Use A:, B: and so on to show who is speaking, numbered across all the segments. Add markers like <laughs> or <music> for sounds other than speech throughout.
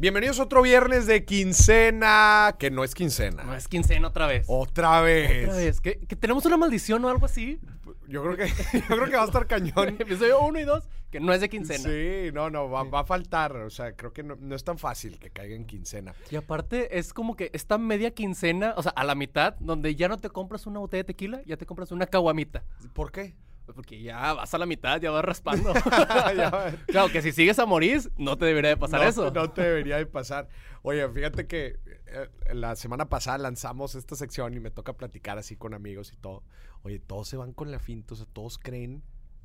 A: Bienvenidos a otro viernes de quincena, que no es quincena.
B: No es quincena otra vez.
A: Otra vez.
B: Otra vez. ¿Que, que tenemos una maldición o algo así?
A: Yo creo que, <laughs> yo creo que va a estar cañón. <laughs>
B: Episodio 1 y 2, que no es de quincena.
A: Sí, no, no, va, va a faltar. O sea, creo que no, no es tan fácil que caiga en quincena.
B: Y aparte es como que esta media quincena, o sea, a la mitad, donde ya no te compras una botella de tequila, ya te compras una caguamita.
A: ¿Por qué?
B: Porque ya vas a la mitad, ya vas raspando. <laughs>
A: Ya-
B: claro, que si sigues a morir, no te debería de pasar
A: no,
B: eso.
A: No te debería de pasar. Oye, fíjate que eh, la semana pasada lanzamos esta sección y me toca platicar así con amigos y todo. Oye, todos se van con la finta, o sea, todos creen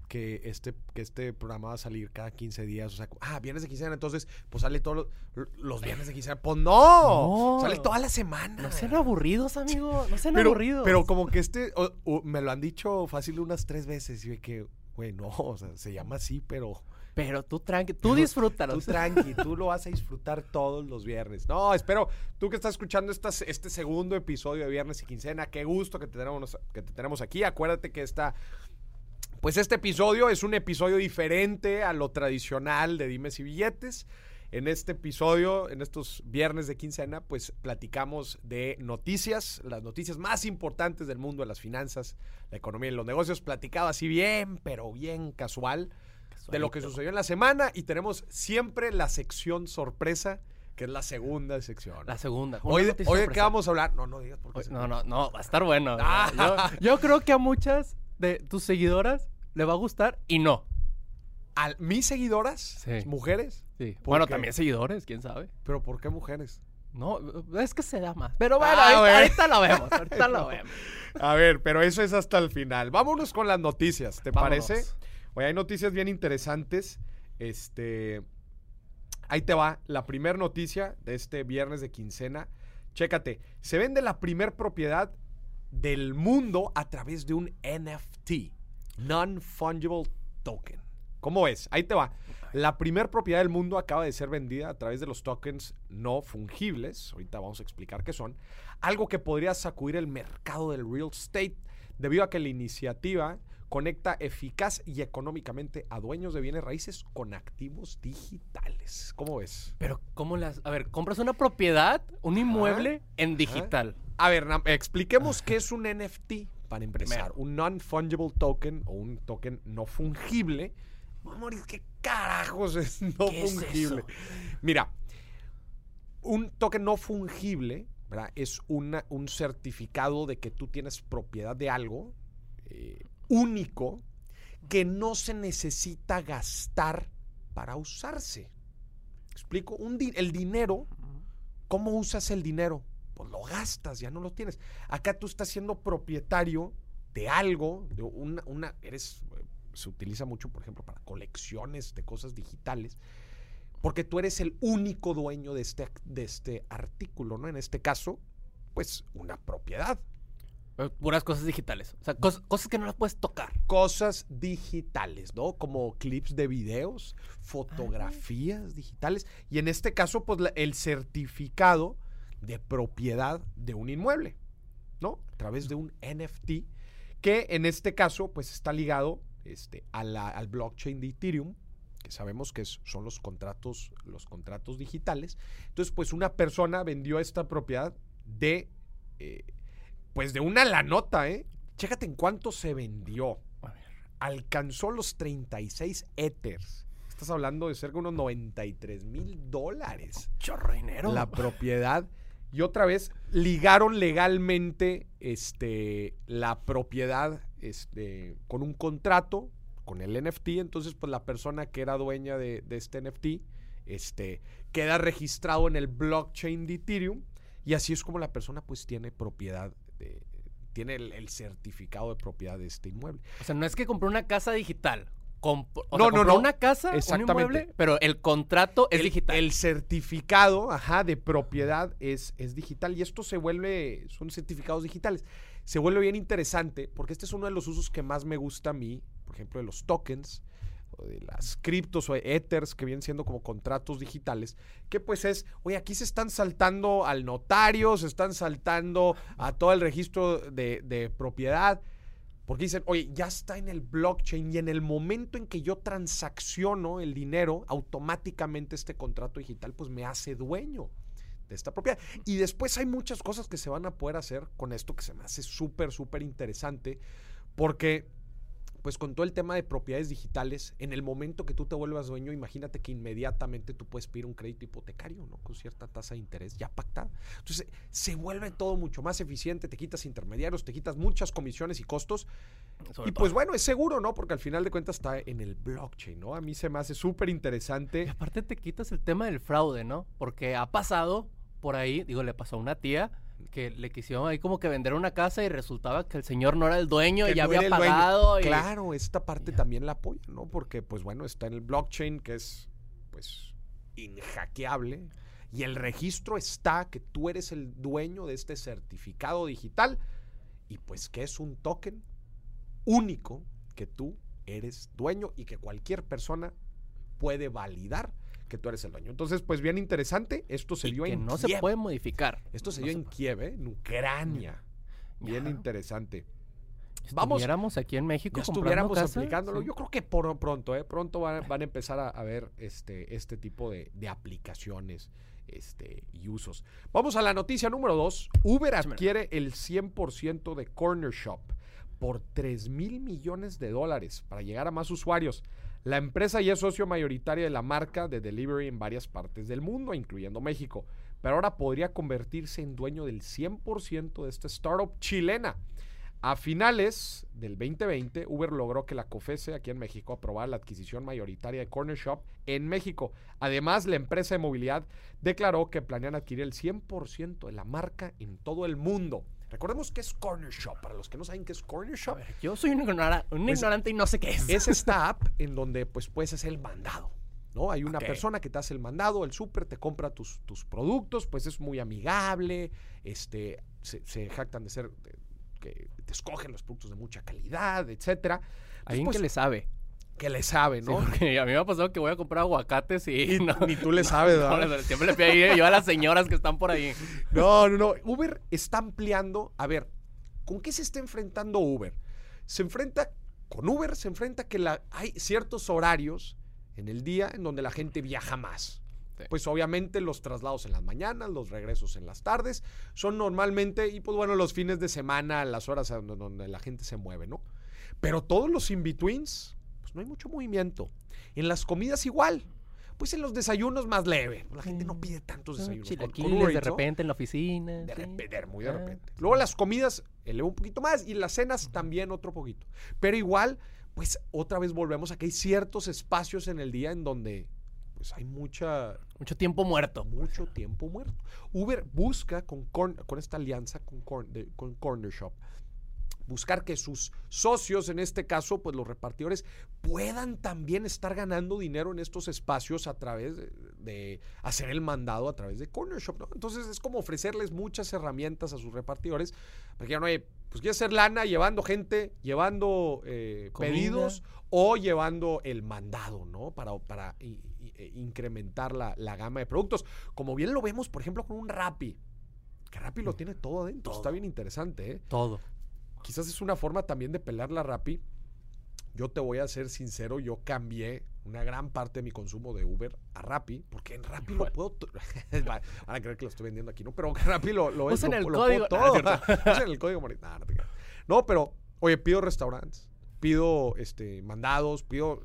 A: que este, que este programa va a salir cada 15 días. O sea, ah, viernes de quincena, entonces, pues sale todos los, los viernes de quincena. Pues no,
B: No.
A: sale toda la semana.
B: No sean aburridos, amigo. No sean
A: pero,
B: aburridos.
A: pero como que este, o- o me lo han dicho fácil unas tres veces y de que, güey, no, <laughs> o sea, se llama así, pero...
B: Pero tú tranqui, tú disfrútalo.
A: Tú tranqui, tú lo vas a disfrutar todos los viernes. No, espero, tú que estás escuchando estas- este segundo episodio de Viernes y Quincena, qué gusto que te tenemos, que te tenemos aquí. Acuérdate que esta, pues este episodio es un episodio diferente a lo tradicional de Dimes y Billetes. En este episodio, en estos viernes de quincena, pues platicamos de noticias, las noticias más importantes del mundo de las finanzas, la economía y los negocios, platicado así bien, pero bien casual de lo que sucedió en la semana y tenemos siempre la sección sorpresa, que es la segunda sección.
B: La segunda.
A: Hoy, hoy de qué vamos a hablar? No, no digas por qué.
B: No, no, no, va a estar bueno. <laughs>
A: Ah.
B: Yo, yo creo que a muchas de tus seguidoras le va a gustar y no.
A: ¿A mis seguidoras?
B: Sí.
A: ¿Mujeres?
B: Sí.
A: ¿Por
B: Bueno,
A: qué?
B: también seguidores, quién sabe.
A: ¿Pero por qué mujeres?
B: No, es que se da más. Pero bueno,
A: Ah, <laughs>
B: ahorita, lo vemos, ahorita lo vemos.
A: A ver, pero eso es hasta el final. Vámonos con las noticias, ¿te
B: Vámonos.
A: parece? Oye, hay noticias bien interesantes. Este. Ahí te va. La primera noticia de este viernes de quincena. Chécate. Se vende la primer propiedad del mundo a través de un NFT. Non-Fungible Token. ¿Cómo es? Ahí te va. La primer propiedad del mundo acaba de ser vendida a través de los tokens no fungibles. Ahorita vamos a explicar qué son. Algo que podría sacudir el mercado del real estate debido a que la iniciativa conecta eficaz y económicamente a dueños de bienes raíces con activos digitales. ¿Cómo ves?
B: Pero, ¿cómo las...? A ver, compras una propiedad, un inmueble en digital.
A: A ver, expliquemos qué es un NFT para empezar.
B: Primero.
A: Un non-fungible token o un token no fungible. Amor, ¿qué carajos es no
B: ¿Qué es
A: fungible?
B: eso?
A: Mira, un token no fungible ¿verdad? es una- un certificado de que tú tienes propiedad de algo eh, único que no se necesita gastar para usarse. ¿Explico? Un di- el dinero ¿Cómo usas el dinero? Pues lo gastas, ya no lo tienes. Acá tú estás siendo propietario de algo, de una, una- eres, eh, se utiliza mucho, por ejemplo, para colecciones de cosas digitales, porque tú eres el único dueño de este, de este artículo, ¿no? En este caso, pues una propiedad.
B: Puras cosas digitales. O sea, cos- cosas que no las puedes tocar.
A: Cosas digitales, ¿no? Como clips de videos, fotografías digitales, y en este caso, pues la- el certificado de propiedad de un inmueble, ¿no? A través de un NFT, que en este caso, pues está ligado este, a la- al blockchain de Ethereum, que sabemos que es- son los contratos, los contratos digitales. Entonces, pues una persona vendió esta propiedad de, eh, pues de una la nota, ¿eh? Chécate en cuánto se vendió.
B: A ver.
A: Alcanzó los 36 Ethers. Estás hablando de cerca de unos 93 mil dólares
B: Chorro dinero.
A: la propiedad. Y otra vez ligaron legalmente este, la propiedad este, con un contrato, con el NFT. Entonces, pues la persona que era dueña de, de este NFT este, queda registrado en el blockchain de Ethereum. Y así es como la persona pues tiene propiedad, de- tiene el, el certificado de propiedad de este inmueble.
B: O sea, no es que compró una casa digital. Comp- o
A: No,
B: sea,
A: no,
B: compró
A: no.
B: una casa, un
A: Exactamente.
B: inmueble, pero el contrato es
A: el,
B: digital.
A: El certificado, ajá, de propiedad es, es digital y esto se vuelve, son certificados digitales. Se vuelve bien interesante porque este es uno de los usos que más me gusta a mí, por ejemplo, de los tokens de las criptos o ethers que vienen siendo como contratos digitales, que pues es, oye, aquí se están saltando al notario, se están saltando a todo el registro de, de propiedad. Porque dicen, oye, ya está en el blockchain y en el momento en que yo transacciono el dinero, automáticamente este contrato digital pues me hace dueño de esta propiedad. Y después hay muchas cosas que se van a poder hacer con esto que se me hace súper, súper interesante porque pues con todo el tema de propiedades digitales, en el momento que tú te vuelvas dueño, imagínate que inmediatamente tú puedes pedir un crédito hipotecario, ¿no? Con cierta tasa de interés ya pactada. Entonces, se vuelve todo mucho más eficiente, te quitas intermediarios, te quitas muchas comisiones y costos.
B: Sobre
A: y pues bueno, es seguro, ¿no? Porque al final de cuentas está en el blockchain, ¿no? A mí se me hace súper
B: Y
A: interesante.
B: aparte te quitas el tema del fraude, ¿no? Porque ha pasado por ahí, digo, le pasó a una tía que le quisieron ahí como que vender una casa y resultaba que el señor no era el dueño y ya
A: no
B: había pagado. y-
A: Claro, esta parte también la apoya, ¿no? Porque, pues bueno, está en el blockchain, que es, pues, inhackeable. Y el registro está que tú eres el dueño de este certificado digital. Y pues que es un token único que tú eres dueño y que cualquier persona puede validar que tú eres el dueño. Entonces, pues bien interesante. Esto se
B: y
A: dio
B: que
A: en
B: no se puede modificar.
A: Esto se
B: No
A: dio
B: se
A: en
B: puede.
A: Kiev, ¿eh? en Ucrania. Bien interesante. Vamos.
B: estuviéramos aquí en México
A: Ya estuviéramos
B: casa,
A: aplicándolo.
B: sí.
A: Yo creo que por pronto, ¿eh? Pronto van, van a empezar a, a ver este, este tipo de, de aplicaciones este, y usos. Vamos a la noticia número 2. Uber adquiere el 100% de Corner Shop por 3 mil millones de dólares para llegar a más usuarios. La empresa ya es socio mayoritaria de la marca de delivery en varias partes del mundo, incluyendo México. Pero ahora podría convertirse en dueño del 100% de esta startup chilena. A finales del 2020, Uber logró que la COFESE aquí en México aprobara la adquisición mayoritaria de Corner Shop en México. Además, la empresa de movilidad declaró que planean adquirir el 100% de la marca en todo el mundo. Recordemos que es Corner Shop. Para los que no saben qué es Corner Shop,
B: ver, yo soy un, ignora- un ignorante y no sé qué es.
A: es <laughs> esta app en donde pues puedes hacer el mandado. ¿no? Hay una persona que te hace el mandado, el súper, te compra tus, tus productos, pues es muy amigable, este, se, se jactan de ser, de- que te escogen los productos de mucha calidad, etcétera.
B: Alguien
A: pues,
B: que le sabe.
A: Que le sabe,
B: Sí,
A: ¿no?
B: porque a mí me ha pasado que voy a comprar aguacates y, <laughs> no,
A: Ni tú le sabes,
B: no,
A: ¿verdad?
B: siempre le pido ahí yo a las señoras que están por ahí.
A: No, no, no. Uber está ampliando. A ver, ¿con qué se está enfrentando Uber? Se enfrenta con Uber, se enfrenta que la, hay ciertos horarios en el día en donde la gente viaja más.
B: Sí.
A: Pues obviamente los traslados en las mañanas, los regresos en las tardes, son normalmente, y pues bueno, los fines de semana, las horas donde, donde la gente se mueve, ¿no? Pero todos los in-betweens, no hay mucho movimiento. En las comidas igual. Pues en los desayunos más leve. La gente no pide tantos desayunos. Con- con
B: Chilaquiles
A: Uber
B: de repente en la oficina.
A: De
B: sí.
A: repente, muy de
B: Ah,
A: repente. Luego las comidas eleva un poquito más y las cenas también otro poquito. Pero igual, pues otra vez volvemos a que hay ciertos espacios en el día en donde pues hay mucha
B: Mucho tiempo muerto.
A: mucho tiempo muerto. Uber busca con, con esta alianza con, de- con Corner Shop buscar que sus socios, en este caso, pues los repartidores, puedan también estar ganando dinero en estos espacios a través de, de hacer el mandado a través de Corner Shop, ¿no? Entonces es como ofrecerles muchas herramientas a sus repartidores, porque ya no hay, pues quiere hacer lana llevando gente, llevando eh, pedidos o llevando el mandado, ¿no? Para, para i- i- e incrementar la, la gama de productos. Como bien lo vemos, por ejemplo, con un Rappi. Que Rappi lo tiene todo adentro. Está bien interesante, ¿eh?
B: Todo.
A: Quizás es una forma también de pelar la Rappi. Yo te voy a ser sincero, yo cambié una gran parte de mi consumo de Uber a Rappi, porque en Rappi lo puedo... Van a creer que lo estoy vendiendo aquí, ¿no? Pero <laughs> Rappi lo, lo,
B: Usen
A: lo-
B: el
A: lo
B: código.
A: puedo
B: Ah,
A: todo. <laughs> Usen el código no, te. No, pero, oye, pido restaurantes, pido este, mandados, pido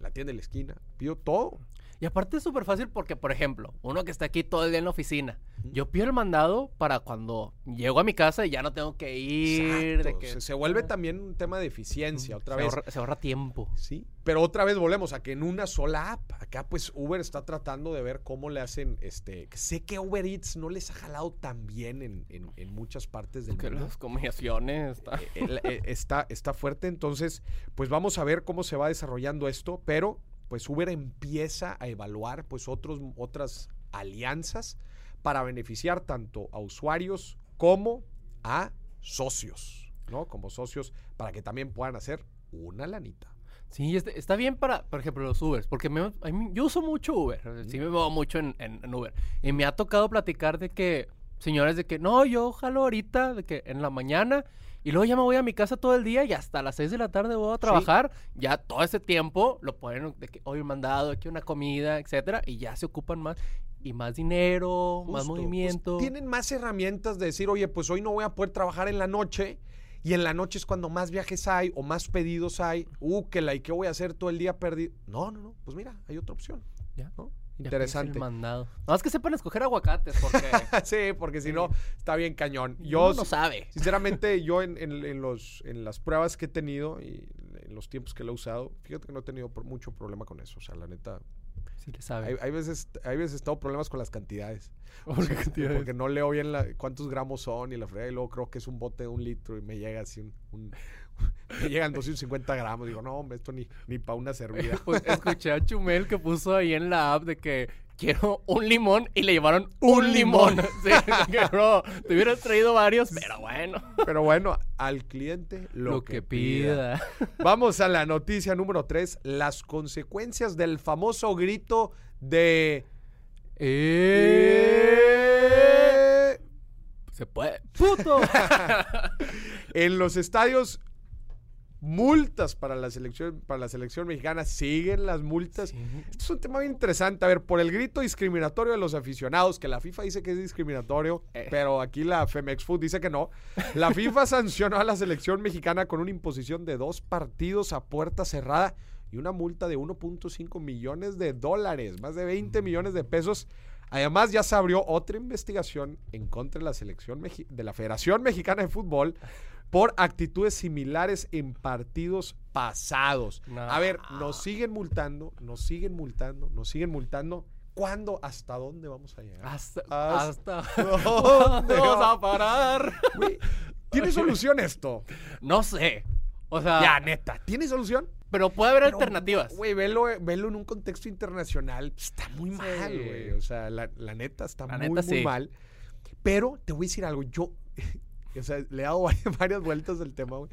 A: la tienda de la esquina, pido todo.
B: Y aparte es súper fácil porque, por ejemplo, uno que está aquí todo el día en la oficina, yo pido el mandado para cuando llego a mi casa y ya no tengo que ir. de que-
A: se, se vuelve también un tema de eficiencia, otra
B: se
A: vez.
B: Ahorra, se ahorra tiempo.
A: Sí, pero otra vez volvemos a que en una sola app, acá pues Uber está tratando de ver cómo le hacen, este, sé que Uber Eats no les ha jalado tan bien en, en- en muchas partes del
B: Que
A: mundo.
B: las combinaciones. está-
A: Eh, el- eh, está, está fuerte, entonces pues vamos a ver cómo se va desarrollando esto, pero pues Uber empieza a evaluar pues otros, otras alianzas para beneficiar tanto a usuarios como a socios, ¿no? Como socios para que también puedan hacer una lanita.
B: Sí, este- está bien para, por ejemplo, los Ubers, porque me- yo uso mucho Uber, sí me muevo mucho en Uber. Y me ha tocado platicar de que, señores, de que no, yo jalo ahorita, de que en la mañana Y luego ya me voy a mi casa todo el día y hasta las 6 de la tarde voy a trabajar. Ya todo ese tiempo lo ponen de que hoy un mandado, aquí una comida, etcétera, y ya se ocupan más y más dinero, más
A: pues,
B: movimiento.
A: tienen más herramientas de decir, oye, pues hoy no voy a poder trabajar en la noche. Y en la noche es cuando más viajes hay o más pedidos hay. Uh, que la y qué voy a hacer todo el día perdido. No, no, no. Pues mira, hay otra opción.
B: Ya.
A: ¿no? Interesante.
B: mandado. No, es que sepan escoger aguacates porque <laughs>
A: sí, porque si no, está bien cañón. Yo,
B: uno no sabe.
A: sinceramente, yo en, en- en los, en las pruebas que he tenido y en los tiempos que lo he usado, fíjate que no he tenido por- mucho problema con eso. O sea, la neta,
B: Sí le sabe.
A: hay, hay veces hay veces he tenido problemas con las cantidades. <laughs>
B: ¿Por <laughs>
A: O sea,
B: cantidades?
A: Porque no leo bien la- cuántos gramos son y la fregada. Y luego creo que es un bote de un litro y me llega así un... un- <laughs> me llegan 250 gramos. Digo, no, hombre, esto ni, ni para una servida. <laughs>
B: Pues escuché a Chumel que puso ahí en la app de que quiero un limón y le llevaron un,
A: Un
B: limón.
A: limón. <laughs>
B: Sí, que bro, te hubieras traído varios, pero bueno.
A: Pero bueno, al cliente lo, que, pida.
B: pida.
A: Vamos a la noticia número 3. Las consecuencias del famoso grito de...
B: Eh, Se puede. ¡Puto!
A: en los estadios, multas para la selección, para la selección mexicana. Siguen las multas.
B: Sí.
A: Esto es un tema bien interesante. A ver, por el grito discriminatorio de los aficionados, que la FIFA dice que es discriminatorio,
B: Eh.
A: pero aquí la Femex Food dice que no. La FIFA <laughs> sancionó a la selección mexicana con una imposición de dos partidos a puerta cerrada y una multa de 1.5 millones de dólares, más de 20 millones de pesos. Además, ya se abrió otra investigación en contra de la selección mexi- de la Federación Mexicana de Fútbol por actitudes similares en partidos pasados.
B: No.
A: A ver, nos siguen multando, nos siguen multando, nos siguen multando. ¿Cuándo? ¿Hasta dónde vamos a llegar?
B: Hasta.
A: Hasta-
B: hasta <laughs>
A: ¿Dónde
B: vamos
A: va-
B: a parar?
A: ¿Tiene <laughs> solución esto?
B: No sé. O sea,
A: Ya, neta, ¿tiene solución?
B: pero puede haber
A: Pero,
B: alternativas.
A: Güey, velo, velo en un contexto internacional. pues, Está muy
B: Sí.
A: mal, güey. O sea, la, la neta está
B: La
A: muy,
B: neta,
A: muy
B: sí.
A: mal. Pero te voy a decir algo. Yo, o sea, le he dado <laughs> varias, vueltas al tema, güey.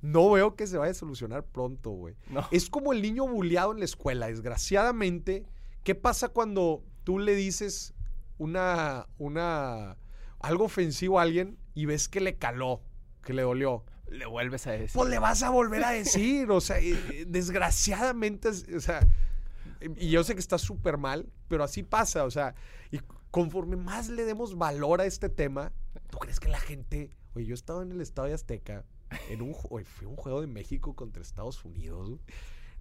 A: No veo que se vaya a solucionar pronto, güey.
B: No.
A: Es como el niño bulleado en la escuela. Desgraciadamente, ¿qué pasa cuando tú le dices una, una, algo ofensivo a alguien y ves que le caló, que le dolió?
B: Le vuelves a decir.
A: Pues le vas a volver a decir, o sea, desgraciadamente, es- o sea, y yo sé que está súper mal, pero así pasa, o sea, y conforme más le demos valor a este tema, ¿tú crees que la gente, oye, yo estaba en el Estadio Azteca, en un, oye, fue un juego de México contra Estados Unidos,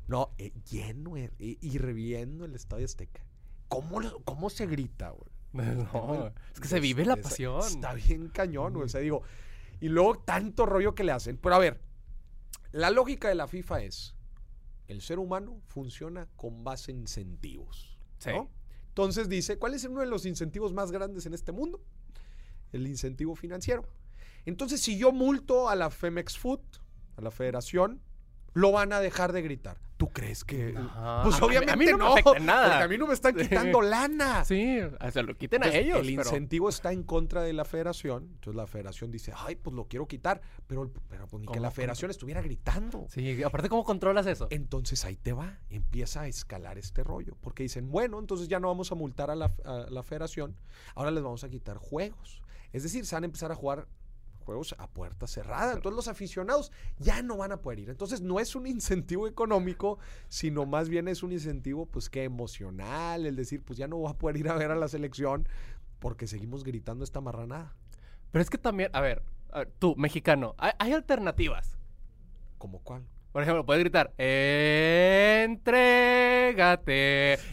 A: no, eh, lleno eh, y, reviendo el Estadio Azteca. ¿Cómo, cómo se grita, güey? <laughs>
B: No, es que se vive la pasión.
A: Está bien cañón, güey. O sea, digo, y luego tanto rollo que le hacen. Pero a ver, la lógica de la FIFA es, el ser humano funciona con base en incentivos.
B: Sí.
A: ¿no? Entonces dice, ¿cuál es uno de los incentivos más grandes en este mundo? El incentivo financiero. Entonces, si yo multo a la Femex Food, a la federación, lo van a dejar de gritar. ¿Tú crees que...? Pues
B: A mí- a
A: obviamente
B: mí no me
A: no,
B: nada.
A: porque a mí no me están <laughs> quitando lana.
B: Sí, o sea, lo quiten a ellos.
A: El
B: pero-
A: incentivo está en contra de la federación. Entonces la federación dice, ay, pues lo quiero quitar. Pero, pero pues, ni que la federación estuviera gritando.
B: Sí, aparte, ¿cómo controlas eso?
A: Entonces ahí te va, empieza a escalar este rollo. Porque dicen, bueno, entonces ya no vamos a multar a la, a la federación, ahora les vamos a quitar juegos. Es decir, se van a empezar a jugar juegos a puerta cerrada. Entonces los aficionados ya no van a poder ir. Entonces no es un incentivo económico, sino más bien es un incentivo, pues que emocional, el decir, pues ya no voy a poder ir a ver a la selección porque seguimos gritando esta marranada.
B: Pero es que también, a ver, a ver, tú, mexicano, hay, hay alternativas.
A: ¿Como cuál?
B: Por ejemplo, puedes gritar, entrégate.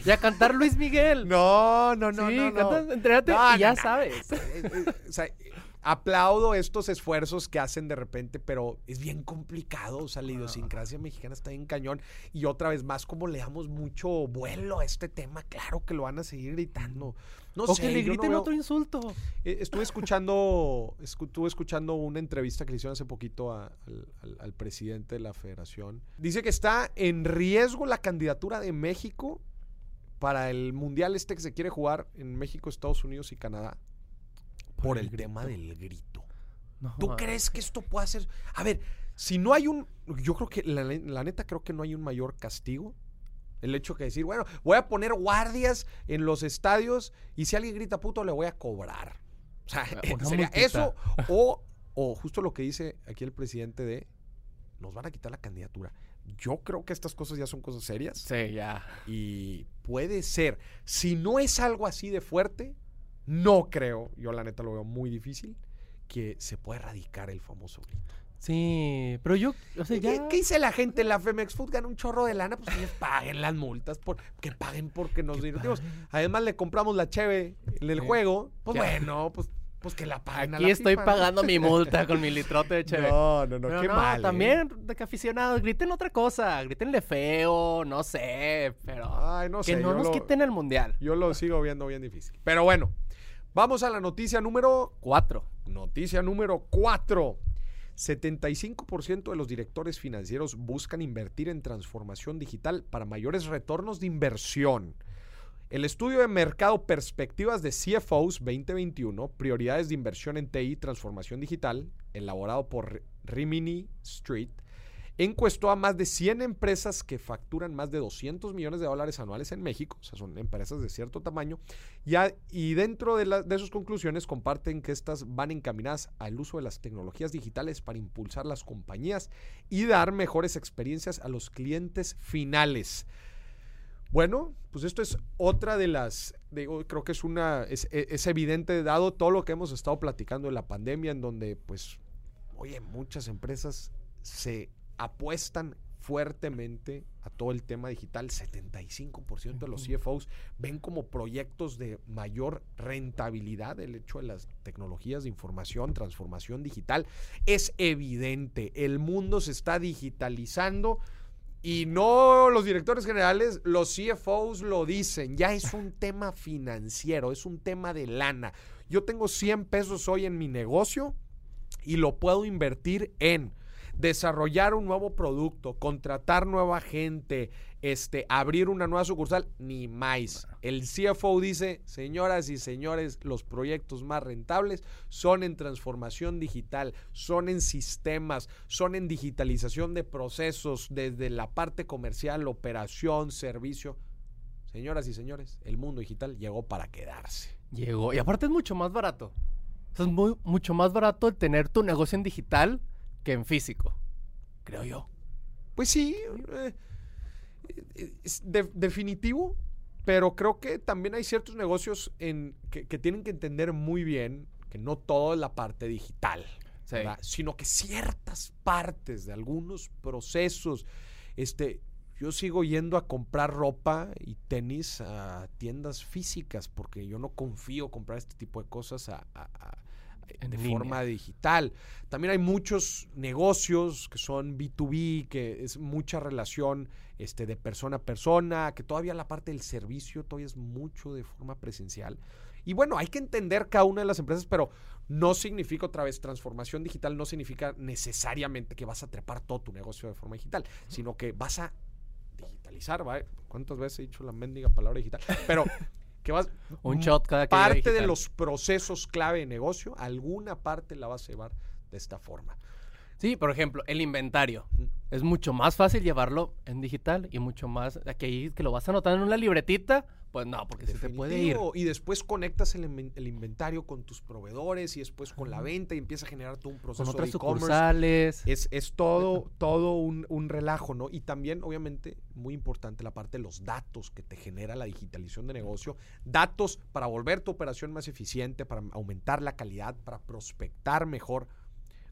B: Y a cantar Luis Miguel. <laughs>
A: No, no, no,
B: sí,
A: no, no.
B: cantas entrégate
A: No,
B: y
A: no,
B: ya sabes. <laughs>
A: Eh, eh, o sea, aplaudo estos esfuerzos que hacen de repente, pero es bien complicado. O sea, la idiosincrasia mexicana está en cañón. Y otra vez más, como le damos mucho vuelo a este tema, claro que lo van a seguir gritando. No
B: o
A: sé,
B: que le
A: no
B: griten
A: veo-
B: otro insulto.
A: Eh, Estuve escuchando, escu- estuve escuchando una entrevista que le hicieron hace poquito a- al, al- al presidente de la federación. Dice que está en riesgo la candidatura de México para el mundial este que se quiere jugar en México, Estados Unidos y Canadá. Por, el, tema del grito.
B: No,
A: ¿Tú crees que esto puede ser? A ver, si no hay un. Yo creo que, la, la neta, creo que no hay un mayor castigo. El hecho que decir, bueno, voy a poner guardias en los estadios y si alguien grita puto, le voy a cobrar. O sea, <laughs> sería eso <laughs> o, O justo lo que dice aquí el presidente de, nos van a quitar la candidatura. Yo creo que estas cosas ya son cosas serias.
B: Sí, ya.
A: Y puede ser, si no es algo así de fuerte, no creo, yo la neta lo veo muy difícil, que se pueda erradicar el famoso grito.
B: Sí, pero yo, o sea,
A: ¿Qué,
B: ya...
A: qué dice la gente en la Femex Food? Gana un chorro de lana, pues ellos paguen las multas, por, que paguen porque nos divertimos. Además le compramos la cheve en el
B: Sí.
A: juego, pues
B: Ya.
A: bueno, pues, pues que la paguen a
B: Aquí
A: la
B: estoy
A: ¿no?
B: pagando mi <laughs> multa con mi litrote de cheve.
A: No, no, no,
B: Pero
A: qué
B: no,
A: mal. ¿eh?
B: también de que aficionados, griten otra cosa, grítenle feo, no sé, pero
A: Ay, no
B: que
A: sé.
B: no
A: yo
B: nos
A: lo-
B: quiten el mundial.
A: Yo lo sigo viendo bien difícil. Pero bueno, vamos a la noticia número
B: Cuatro.
A: Noticia número 4. 75% de los directores financieros buscan invertir en transformación digital para mayores retornos de inversión. El estudio de mercado Perspectivas de CFOs 2021, Prioridades de inversión en TI y transformación digital, elaborado por Rimini Street, encuestó a más de 100 empresas que facturan más de 200 millones de dólares anuales en México, o sea, son empresas de cierto tamaño, y, dentro de, de sus conclusiones comparten que estas van encaminadas al uso de las tecnologías digitales para impulsar las compañías y dar mejores experiencias a los clientes finales. Bueno, pues esto es otra de las, digo, creo que es una, es, e- es evidente dado todo lo que hemos estado platicando de la pandemia, en donde, pues, oye, muchas empresas se apuestan fuertemente a todo el tema digital. 75% de los CFOs ven como proyectos de mayor rentabilidad el hecho de las tecnologías de información, transformación digital. Es evidente, el mundo se está digitalizando. Y no los directores generales, los CFOs lo dicen. Ya es un tema financiero, es un tema de lana. Yo tengo 100 pesos hoy en mi negocio y lo puedo invertir en desarrollar un nuevo producto, contratar nueva gente, este, abrir una nueva sucursal, ni más. El CFO dice, señoras y señores, los proyectos más rentables son en transformación digital, son en sistemas, son en digitalización de procesos, desde la parte comercial, operación, servicio. Señoras y señores, el mundo digital llegó para quedarse.
B: Llegó. Y aparte es mucho más barato. O sea, es muy, mucho más barato el tener tu negocio en digital que en físico. Creo yo.
A: Pues sí, eh, es de- definitivo, pero creo que también hay ciertos negocios en, que, que tienen que entender muy bien que no todo es la parte digital, sino que ciertas partes de algunos procesos, este, yo sigo yendo a comprar ropa y tenis a tiendas físicas porque yo no confío comprar este tipo de cosas a- a- a-
B: En
A: de
B: línea.
A: forma digital. También hay muchos negocios que son B2B, que es mucha relación este, de persona a persona, que todavía la parte del servicio todavía es mucho de forma presencial. Y bueno, hay que entender cada una de las empresas, pero no significa otra vez transformación digital, no significa necesariamente que vas a trepar todo tu negocio de forma digital, sino que vas a digitalizar, ¿va? ¿Cuántas veces he dicho la mendiga palabra digital? Pero que vas
B: Un shot cada que
A: parte de los procesos clave de negocio, alguna parte la vas a llevar de esta forma.
B: Sí, por ejemplo, el inventario. Es mucho más fácil llevarlo en digital y mucho más. Que ahí que lo vas anotando en una libretita, pues no, porque se te puede ir.
A: Y después conectas el, inven- el inventario con tus proveedores y después con la venta y empieza a generar todo un proceso
B: Con otras
A: de e-commerce.
B: sucursales.
A: Es, es todo, todo un, un relajo, ¿no? Y también, obviamente, muy importante la parte de los datos que te genera la digitalización de negocio. Datos para volver tu operación más eficiente, para aumentar la calidad, para prospectar mejor.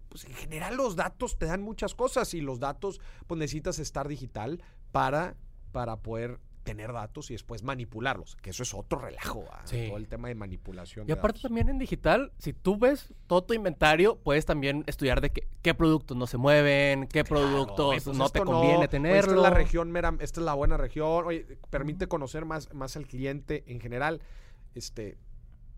A: Pues en general los datos te dan muchas cosas y los datos, pues necesitas estar digital para, para poder tener datos y después manipularlos, que eso es otro relajo.
B: Sí.
A: todo el tema de manipulación.
B: Y
A: de
B: aparte
A: datos.
B: también en digital, si tú ves todo tu inventario, puedes también estudiar de qué, qué productos no se mueven, qué
A: Claro,
B: productos
A: oye, pues
B: no te conviene
A: oye,
B: tenerlo.
A: Esta es la región, mera, esta es la buena región. Oye, permite conocer más, más al cliente en general. Este,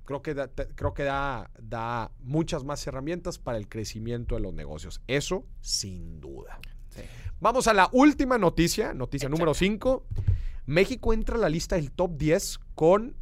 A: creo que da, te- creo que da, da muchas más herramientas para el crecimiento de los negocios. Eso, sin duda.
B: Sí.
A: Vamos a la última noticia, noticia número 5. México entra a la lista del top 10 con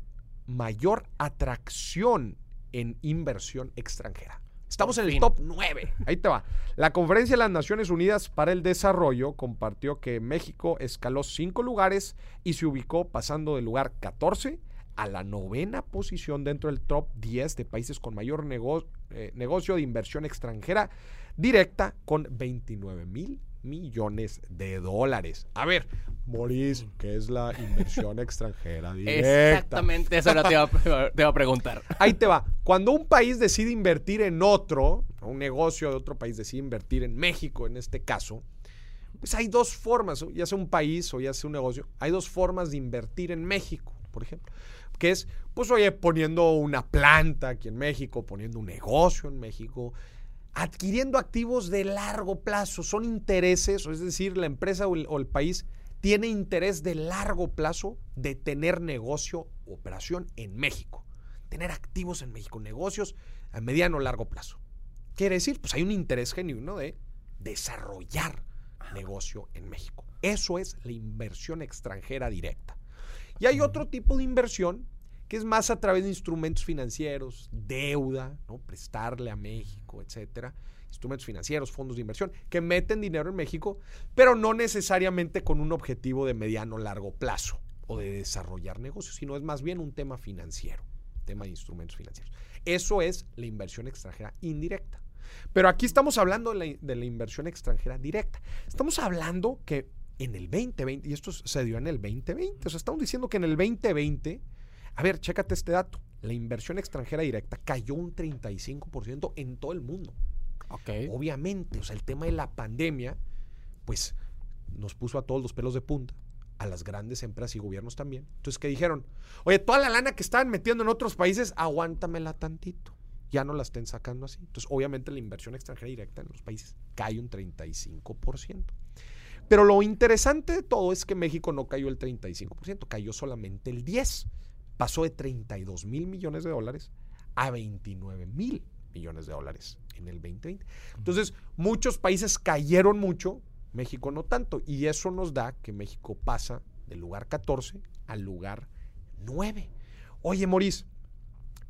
A: mayor atracción en inversión extranjera. Estamos en el top 9. <laughs> Ahí te va. La Conferencia de las Naciones Unidas para el Desarrollo compartió que México escaló cinco lugares y se ubicó pasando del lugar 14 a la novena posición dentro del top 10 de países con mayor nego- eh, negocio de inversión extranjera directa con 29 mil millones de dólares. A ver, Maurice, ¿qué es la inversión <laughs> extranjera directa?
B: Exactamente, eso era te iba, a- te iba a preguntar. <laughs>
A: Ahí te va. Cuando un país decide invertir en otro, un negocio de otro país decide invertir en México, en este caso, pues hay dos formas, ya sea un país o ya sea un negocio, hay dos formas de invertir en México, por ejemplo, que es, pues oye, poniendo una planta aquí en México, poniendo un negocio en México, adquiriendo activos de largo plazo, son intereses, es decir, la empresa o el, o el país tiene interés de largo plazo de tener negocio, operación en México, tener activos en México, negocios a mediano o largo plazo. Quiere decir, pues hay un interés genuino de desarrollar negocio en México. Eso es la inversión extranjera directa. Y hay otro tipo de inversión que es más a través de instrumentos financieros, deuda, ¿no? prestarle a México, etcétera. Instrumentos financieros, fondos de inversión, que meten dinero en México, pero no necesariamente con un objetivo de mediano largo plazo o de desarrollar negocios, sino es más bien un tema financiero, tema de instrumentos financieros. Eso es la inversión extranjera indirecta. Pero aquí estamos hablando de la, de la inversión extranjera directa. Estamos hablando que en el 2020, y esto se dio en el 2020, o sea, estamos diciendo que en el 2020, a ver, chécate este dato, la inversión extranjera directa cayó un 35% en todo el mundo.
B: Ok.
A: Obviamente, o sea, el tema de la pandemia, pues nos puso a todos los pelos de punta, a las grandes empresas y gobiernos también. Entonces, ¿qué dijeron? Oye, toda la lana que estaban metiendo en otros países, aguántamela tantito. Ya no la estén sacando así. Entonces, obviamente, la inversión extranjera directa en los países cae un 35%. Pero lo interesante de todo es que México no cayó el 35%, cayó solamente el 10%. Pasó de 32 mil millones de dólares a 29 mil millones de dólares en el 2020. Entonces, muchos países cayeron mucho, México no tanto. Y eso nos da que México pasa del lugar 14 al lugar 9. Oye, Maurice,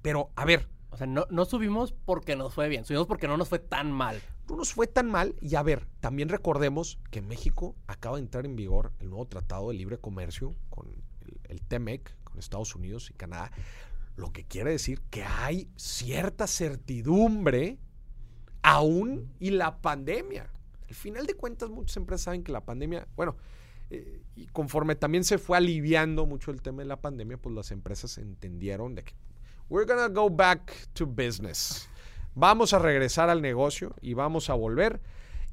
A: pero a ver,
B: O sea, no, no subimos porque nos fue bien, subimos porque no nos fue tan mal.
A: no nos fue tan mal. Y a ver, también recordemos que México acaba de entrar en vigor el nuevo Tratado de Libre Comercio con el, el TEMEC, Estados Unidos y Canadá. Lo que quiere decir que hay cierta certidumbre aún y la pandemia. Al final de cuentas, muchas empresas saben que la pandemia, bueno, eh, y conforme también se fue aliviando mucho el tema de la pandemia, pues las empresas entendieron de que we're gonna go back to business. Vamos a regresar al negocio y vamos a volver.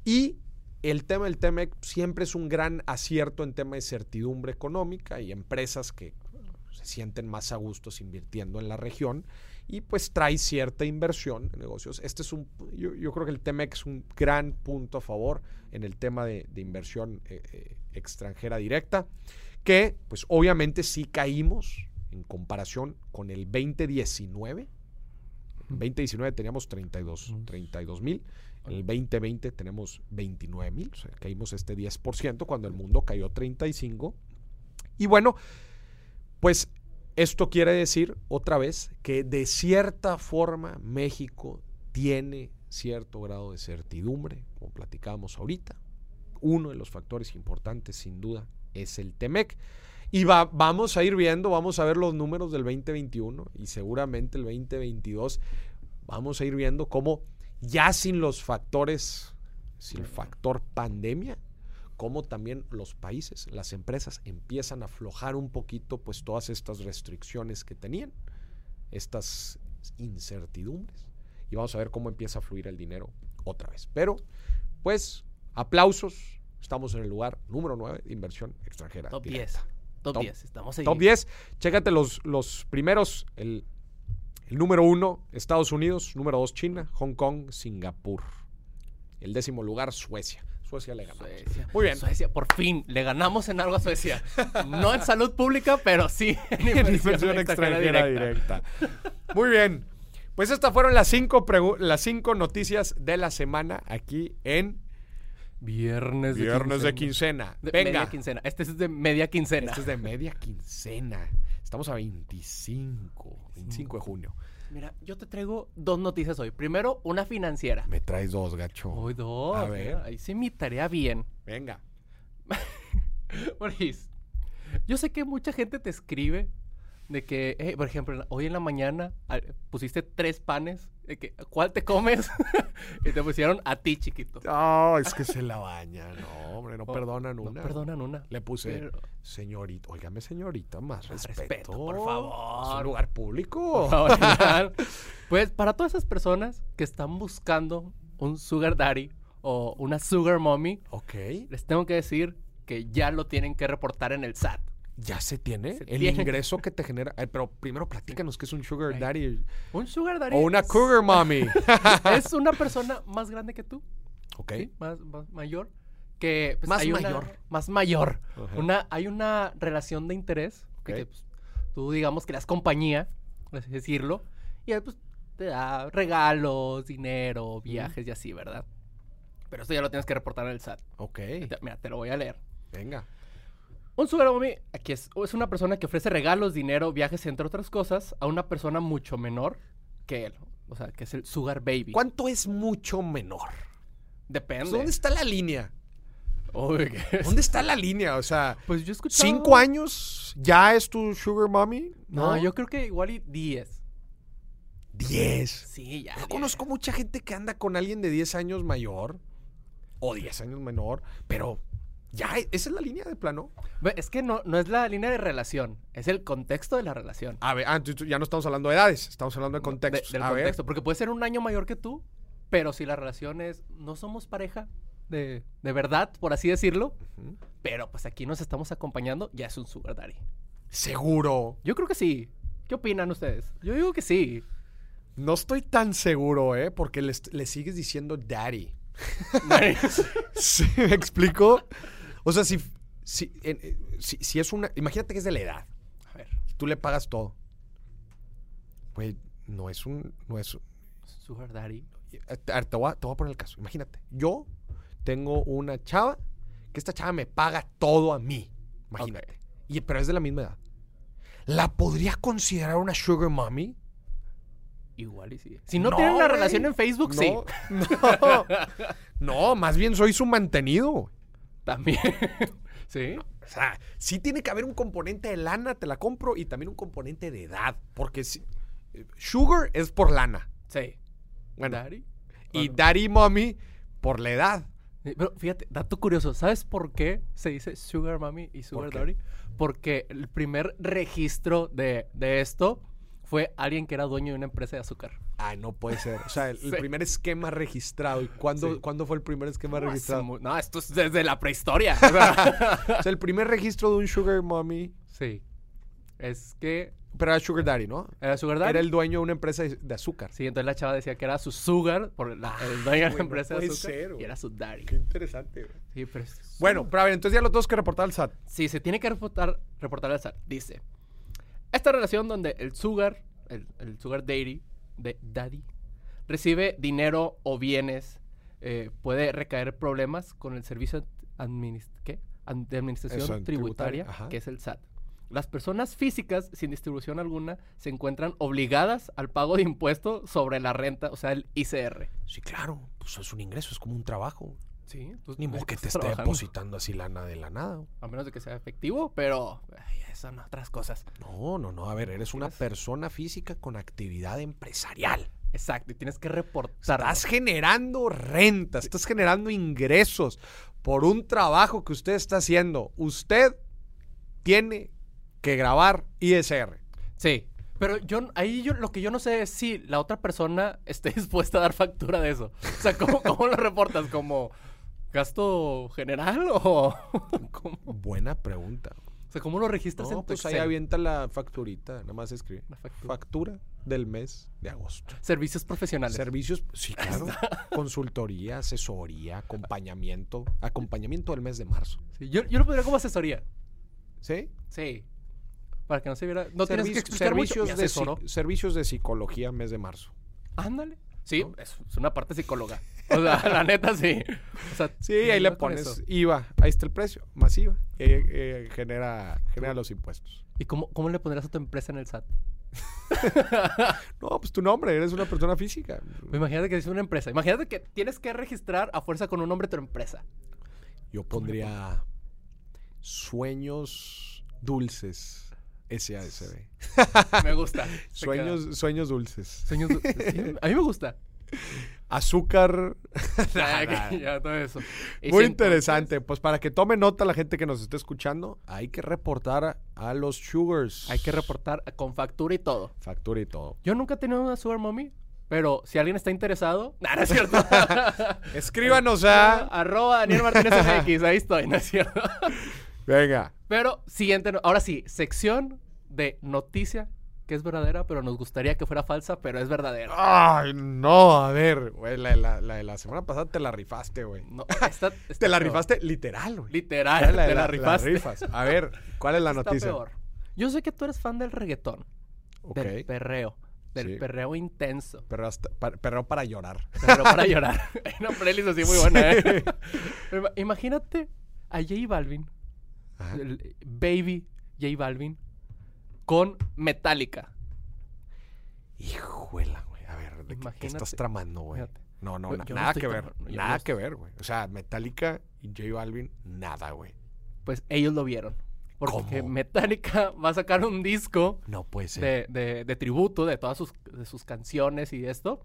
A: Y el tema del TEMEC siempre es un gran acierto en tema de certidumbre económica y empresas que se sienten más a gustos invirtiendo en la región y pues trae cierta inversión en negocios. Este es un, yo, yo creo que el TEMEC es un gran punto a favor en el tema de, de inversión eh, eh, extranjera directa, que pues obviamente sí caímos en comparación con el 2019. En 2019 teníamos 32 mil. En el 2020 tenemos 29 mil. O sea, caímos este 10% cuando el mundo cayó 35. Y bueno, pues esto quiere decir otra vez que de cierta forma México tiene cierto grado de certidumbre, como platicábamos ahorita. Uno de los factores importantes, sin duda, es el TEMEC. Y va, vamos a ir viendo, vamos a ver los números del 2021 y seguramente el 2022 vamos a ir viendo cómo ya sin los factores, sin el factor pandemia, cómo también los países, las empresas empiezan a aflojar un poquito pues todas estas restricciones que tenían, estas incertidumbres y vamos a ver cómo empieza a fluir el dinero otra vez. Pero pues aplausos, estamos en el lugar número 9 de inversión extranjera.
B: Top
A: directa.
B: 10. Top,
A: Top-
B: 10. Estamos ahí.
A: Top 10. Chécate los, los primeros. El, el número 1, Estados Unidos. Número 2, China. Hong Kong, Singapur. El décimo lugar, Suecia. Suecia le ganamos.
B: Suecia.
A: Muy bien.
B: Suecia, por fin, le ganamos en algo a Suecia. No en salud pública, pero sí en <laughs>
A: inversión extranjera directa. Muy bien. Pues estas fueron las cinco, las cinco noticias de la semana aquí en
B: Viernes de
A: Viernes de
B: quincena.
A: Quincena.
B: De
A: Venga.
B: Media quincena. Este es de media quincena.
A: Este es de media quincena. Estamos a 25, 25 de junio.
B: Mira, yo te traigo dos noticias hoy. Primero, una financiera.
A: Me traes dos, gacho.
B: Hoy dos.
A: A
B: mira,
A: ver.
B: ahí sí mi tarea bien.
A: Venga. <laughs>
B: Maurice, yo sé que mucha gente te escribe de que, eh, por ejemplo, hoy en la mañana ah, pusiste tres panes, de que, ¿cuál te comes? <laughs> y te pusieron a ti, chiquito.
A: No, es que se la baña. No, hombre, no
B: Oh,
A: perdonan
B: No
A: una.
B: perdonan una.
A: Le puse,
B: Pero-
A: señorita, óigame señorita, más respeto.
B: respeto, por
A: Es
B: favor.
A: un lugar público. <laughs>
B: Pues para todas esas personas que están buscando un sugar daddy o una sugar mommy,
A: Ok.
B: les tengo que decir que ya lo tienen que reportar en el SAT.
A: ¿Ya se tiene?
B: Se
A: el
B: tiene.
A: ingreso que te genera. Pero primero platícanos qué es un sugar daddy.
B: Un sugar daddy
A: O una
B: es-
A: cougar mommy. <laughs>
B: es una persona más grande que tú,
A: ok.
B: ¿sí? más, más mayor, que pues,
A: Más
B: hay una-
A: mayor.
B: más mayor. Una, hay una relación de interés, que, pues, tú digamos que las compañía, así decirlo, y él pues te da regalos, dinero, viajes y así, ¿verdad? Pero eso ya lo tienes que reportar en el SAT.
A: Ok.
B: Mira, te lo voy a leer.
A: Venga.
B: Un sugar mommy aquí es, es una persona que ofrece regalos, dinero, viajes, entre otras cosas, a una persona mucho menor que él. O sea, que es el sugar baby.
A: ¿Cuánto es mucho menor?
B: Depende.
A: ¿Dónde está la línea?
B: Uy, ¿qué es?
A: ¿Dónde está la línea? O sea,
B: Pues yo he escuchado...
A: ¿cinco años ya es tu sugar mommy?
B: No, yo creo que igual y 10.
A: Diez.
B: Sí, ya.
A: Yo
B: 10.
A: conozco mucha gente que anda con alguien de 10 años mayor o 10 años menor, pero ya, e- esa es la línea de plano.
B: Es que no, no es la línea de relación, es el contexto de la relación.
A: A ver, ah, ya no estamos hablando de edades, estamos hablando de
B: De-
A: contextos.
B: del
A: a ver,
B: contexto. Porque puede ser un año mayor que tú, pero si la relación es. No somos pareja de, de verdad, por así decirlo. Pero pues aquí nos estamos acompañando, ya es un sugar daddy.
A: seguro.
B: Yo creo que sí. ¿Qué opinan ustedes? Yo digo que sí.
A: No estoy tan seguro, ¿eh? Porque le sigues diciendo daddy. <laughs> ¿Sí me explico? O sea, si, eh, si, si es una... Imagínate que es de la edad.
B: A ver,
A: Tú le pagas todo. Pues no es un... No es,
B: sugar daddy.
A: Te, te voy a, te voy a poner el caso. Imagínate, yo tengo una chava que esta chava me paga todo a mí. Imagínate. Y, pero es de la misma edad. ¿La podría considerar una sugar mommy?
B: Igual y sí. Si no,
A: No,
B: tienen una
A: güey.
B: relación en Facebook, sí.
A: No, <laughs> no. No, más bien soy su mantenido.
B: También. <laughs> sí.
A: O sea, sí tiene que haber un componente de lana, te la compro, y también un componente de edad. Porque si, eh, sugar es por lana.
B: Sí.
A: Bueno,
B: Daddy.
A: y
B: Bueno.
A: daddy mommy por la edad.
B: Pero fíjate, dato curioso, ¿sabes por qué se dice Sugar Mommy y Sugar? Daddy? Porque el primer registro de, de esto fue alguien que era dueño de una empresa de azúcar.
A: Ay, no puede ser. O sea, el, <laughs> primer esquema registrado. ¿Y cuándo,
B: Sí.
A: cuándo fue el primer esquema
B: No,
A: registrado?
B: No, esto es desde la prehistoria. <laughs> <laughs> o sea.
A: El primer registro de un sugar mommy.
B: sí. Es que
A: Pero era sugar daddy, ¿no?
B: era Sugar Daddy.
A: Era el dueño de una empresa de, azúcar.
B: Sí, entonces la chava decía que era su sugar, por la, el dueño de la
A: no
B: empresa de azúcar.
A: ser,
B: y era su daddy.
A: Qué interesante, güey.
B: Sí, pero es-
A: Bueno, pero a ver, entonces ya lo tenemos que reportar al SAT.
B: Sí, se tiene que reportar, reportar al SAT. Dice, esta relación donde el sugar, el, el sugar daddy, de daddy, recibe dinero o bienes, eh, puede recaer problemas con el servicio ¿qué? De administración
A: tributaria,
B: tributaria, que es el SAT. Las personas físicas sin distribución alguna se encuentran obligadas al pago de impuestos sobre la renta, o sea, el ICR.
A: Sí, claro. Pues es un ingreso, es como un trabajo.
B: Sí, tú-
A: Ni modo que te esté depositando así lana de la nada.
B: A menos de que sea efectivo, pero ay, eso son otras cosas.
A: No, no, no. A ver, eres una persona física con actividad empresarial.
B: Exacto, y tienes que reportar.
A: Estás generando renta, estás generando ingresos por un trabajo que usted está haciendo. Usted tiene que grabar ISR.
B: Sí. Pero yo ahí yo lo que yo no sé es si la otra persona esté <laughs> dispuesta a dar factura de eso. O sea, ¿cómo, cómo lo reportas? ¿Como gasto general <laughs> o cómo?
A: Buena pregunta.
B: O sea, ¿cómo lo registras
A: No,
B: en tu
A: pues ahí avienta la facturita, nada más escribe.
B: La factura.
A: Factura del mes de agosto.
B: Servicios profesionales.
A: Servicios, sí, <laughs> claro. Consultoría, asesoría, acompañamiento. Acompañamiento del mes de marzo.
B: Sí, yo, yo lo pondría como asesoría.
A: ¿Sí?
B: Sí. Para que no se viera. No tienes que explicar mucho.
A: servicios,
B: Me
A: de, servicios de psicología, mes de marzo.
B: Ándale. Sí,
A: ¿No?
B: es, es una parte psicóloga. O sea, <laughs> la neta sí. O sea,
A: Sí, ahí le pones. IVA. Ahí está el precio, masiva. Y ahí, eh, genera, genera los impuestos.
B: ¿Y cómo, cómo le pondrías a tu empresa en el SAT? <laughs>
A: No, pues tu nombre, eres una persona física.
B: Imagínate que es una empresa. Imagínate que tienes que registrar a fuerza con un nombre tu empresa.
A: Yo pondría sueños dulces. SASB. <laughs>
B: Me gusta. <laughs>
A: Sueños, sueños dulces.
B: Sueños. du- <laughs> sí, a mí me gusta.
A: Azúcar. Nada.
B: ya, todo eso.
A: Muy interesante. Pues para que tome nota la gente que nos esté escuchando, hay que reportar a, a los sugars.
B: Hay que reportar con factura y todo.
A: Factura y todo.
B: Yo nunca he tenido una Sugar Mommy, pero si alguien está interesado. Nah, no es cierto.
A: Escríbanos a.
B: Arroba Daniel Martínez MX, ahí estoy, no es cierto.
A: Venga.
B: Pero siguiente, no- ahora sí, sección de noticia que es verdadera, pero nos gustaría que fuera falsa, pero es verdadera.
A: Ay, no, a ver, güey, la, de la- la de la semana pasada te la rifaste, güey.
B: No, esta- <laughs> está
A: Te la
B: peor.
A: rifaste literal, güey.
B: Literal,
A: Era
B: te la, rifaste.
A: rifas. A ver, ¿cuál es la
B: Está
A: noticia?
B: peor. Yo sé que tú eres fan del reggaetón,
A: Ok.
B: del perreo, del
A: Sí.
B: perreo intenso.
A: Perreo, hasta- pa- perreo para llorar.
B: Pero para <laughs> llorar. <laughs> Hay una playlist así muy buena, ¿eh? Pero ima- Imagínate a J Balvin. El Baby J Balvin, con Metallica.
A: Hijuela, güey. A ver, ¿de qué- ¿qué,
B: Imagínate.
A: estás tramando, güey?
B: Fíjate.
A: No, no,
B: Yo-
A: na-
B: yo no
A: nada
B: estoy
A: que ver.
B: tramando, yo
A: Nada que ver, güey. O sea, Metallica y J Balvin, nada, güey.
B: Pues ellos lo vieron. Porque
A: ¿Cómo?
B: Metallica <laughs> va a sacar un disco
A: No puede ser.
B: de, de- de tributo de todas sus, de sus canciones y esto.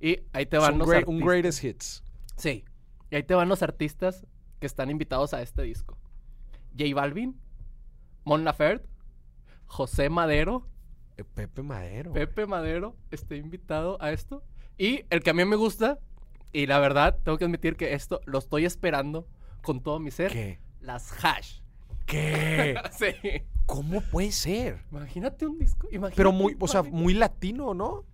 B: Y ahí te van
A: un,
B: los
A: great- un
B: artistas.
A: greatest hits.
B: Sí. Y ahí te van los artistas que están invitados a este disco. J Balvin, Mon Laferte, José Madero,
A: Eh, Pepe Madero.
B: Pepe Madero está invitado a esto. Y el que a mí me gusta, y la verdad, tengo que admitir que esto lo estoy esperando con todo mi ser.
A: ¿Qué?
B: Las hash.
A: ¿Qué? <laughs>
B: sí.
A: ¿Cómo puede ser?
B: Imagínate un disco. Imagínate
A: Pero muy, o sea, muy latino, ¿no?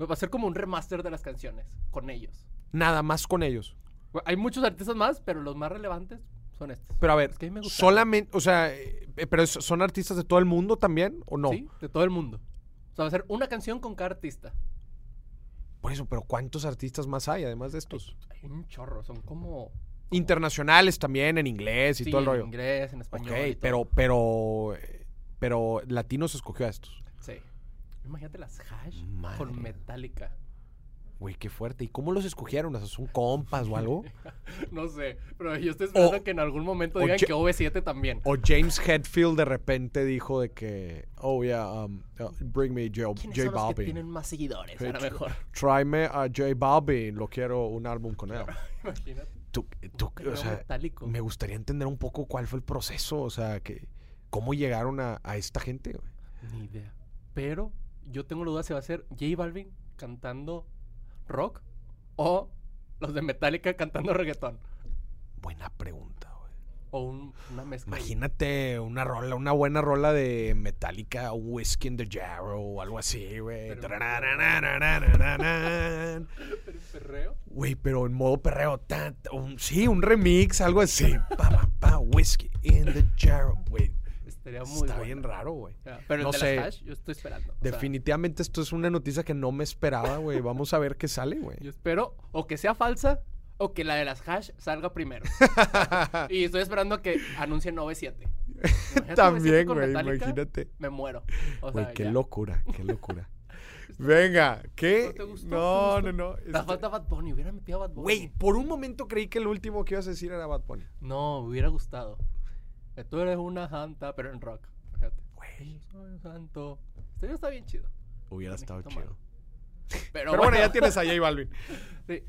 B: Va a ser como un remaster de las canciones con ellos.
A: Nada más con ellos.
B: Hay muchos artistas más, pero los más relevantes son estos.
A: Pero a ver,
B: Es que a mí me gusta.
A: solamente, o sea, eh, pero es- son artistas de todo el mundo también, ¿o no?
B: Sí, de todo el mundo. O sea, va a ser una canción con cada artista.
A: Por eso, pero ¿cuántos artistas más hay además de estos?
B: Hay un chorro, son como.
A: Internacionales también, en inglés y
B: sí,
A: todo el rollo.
B: En inglés, en español.
A: ok,
B: y todo.
A: pero, pero, eh, pero Latinos escogió a estos.
B: Sí. Imagínate las hash
A: Madre.
B: con Metallica.
A: Güey, qué fuerte. ¿Y cómo los escogieron? O sea, ¿Son compas o algo? <laughs>
B: No sé, pero yo estoy esperando
A: O-
B: que en algún momento digan que OV7 también.
A: O James Hetfield de repente dijo de que, oh yeah, um, uh, bring me J,
B: ¿Quiénes
A: J
B: son los que
A: Balvin.
B: tienen más seguidores?
A: Hey,
B: A lo mejor.
A: Tráeme a J Balvin, lo quiero un álbum con él. <laughs>
B: Imagínate.
A: Tú, tú,
B: Perreo
A: o sea,
B: metálico.
A: me gustaría entender un poco cuál fue el proceso, o sea, que cómo llegaron a, a esta gente. güey?
B: Ni idea. Pero yo tengo la duda si va a ser J Balvin cantando rock o los de Metallica cantando reggaetón.
A: Buena pregunta, güey.
B: O un- una mezcla.
A: Imagínate una rola, una buena rola de Metallica, Whiskey in the Jarrow o algo así, güey.
B: Pero- perreo.
A: Güey, pero en modo perreo. un- sí, un remix, algo así. Pa, pa, pa, whiskey in the Jarrow. Güey,
B: Estaría muy
A: está bien raro, güey.
B: Pero el
A: No
B: de
A: sé.
B: las hash, yo estoy esperando. Sea,
A: Definitivamente esto es una noticia que no me esperaba, güey. Vamos a ver qué sale, güey.
B: yo espero o que sea falsa o que la de las hash salga primero. <laughs> y estoy esperando que anuncien 97. Imagínate
A: También,
B: 97 con
A: güey, imagínate.
B: Me muero. O
A: Güey, qué
B: ya.
A: locura, qué locura. <laughs> Venga, ¿qué?
B: ¿No te gustó?
A: No,
B: ¿Te
A: no, no.
B: La
A: este-
B: falta Bad Bunny, hubiera metido a Bad Bunny.
A: Güey, por un momento creí que el último que ibas a decir era Bad Bunny.
B: No, me hubiera gustado. Que tú eres una santa, pero en rock. Fíjate.
A: Güey,
B: soy un santo. Este video está bien chido.
A: hubiera estado chido.
B: Pero,
A: Pero bueno, ya tienes a J Balvin. <laughs>
B: Sí.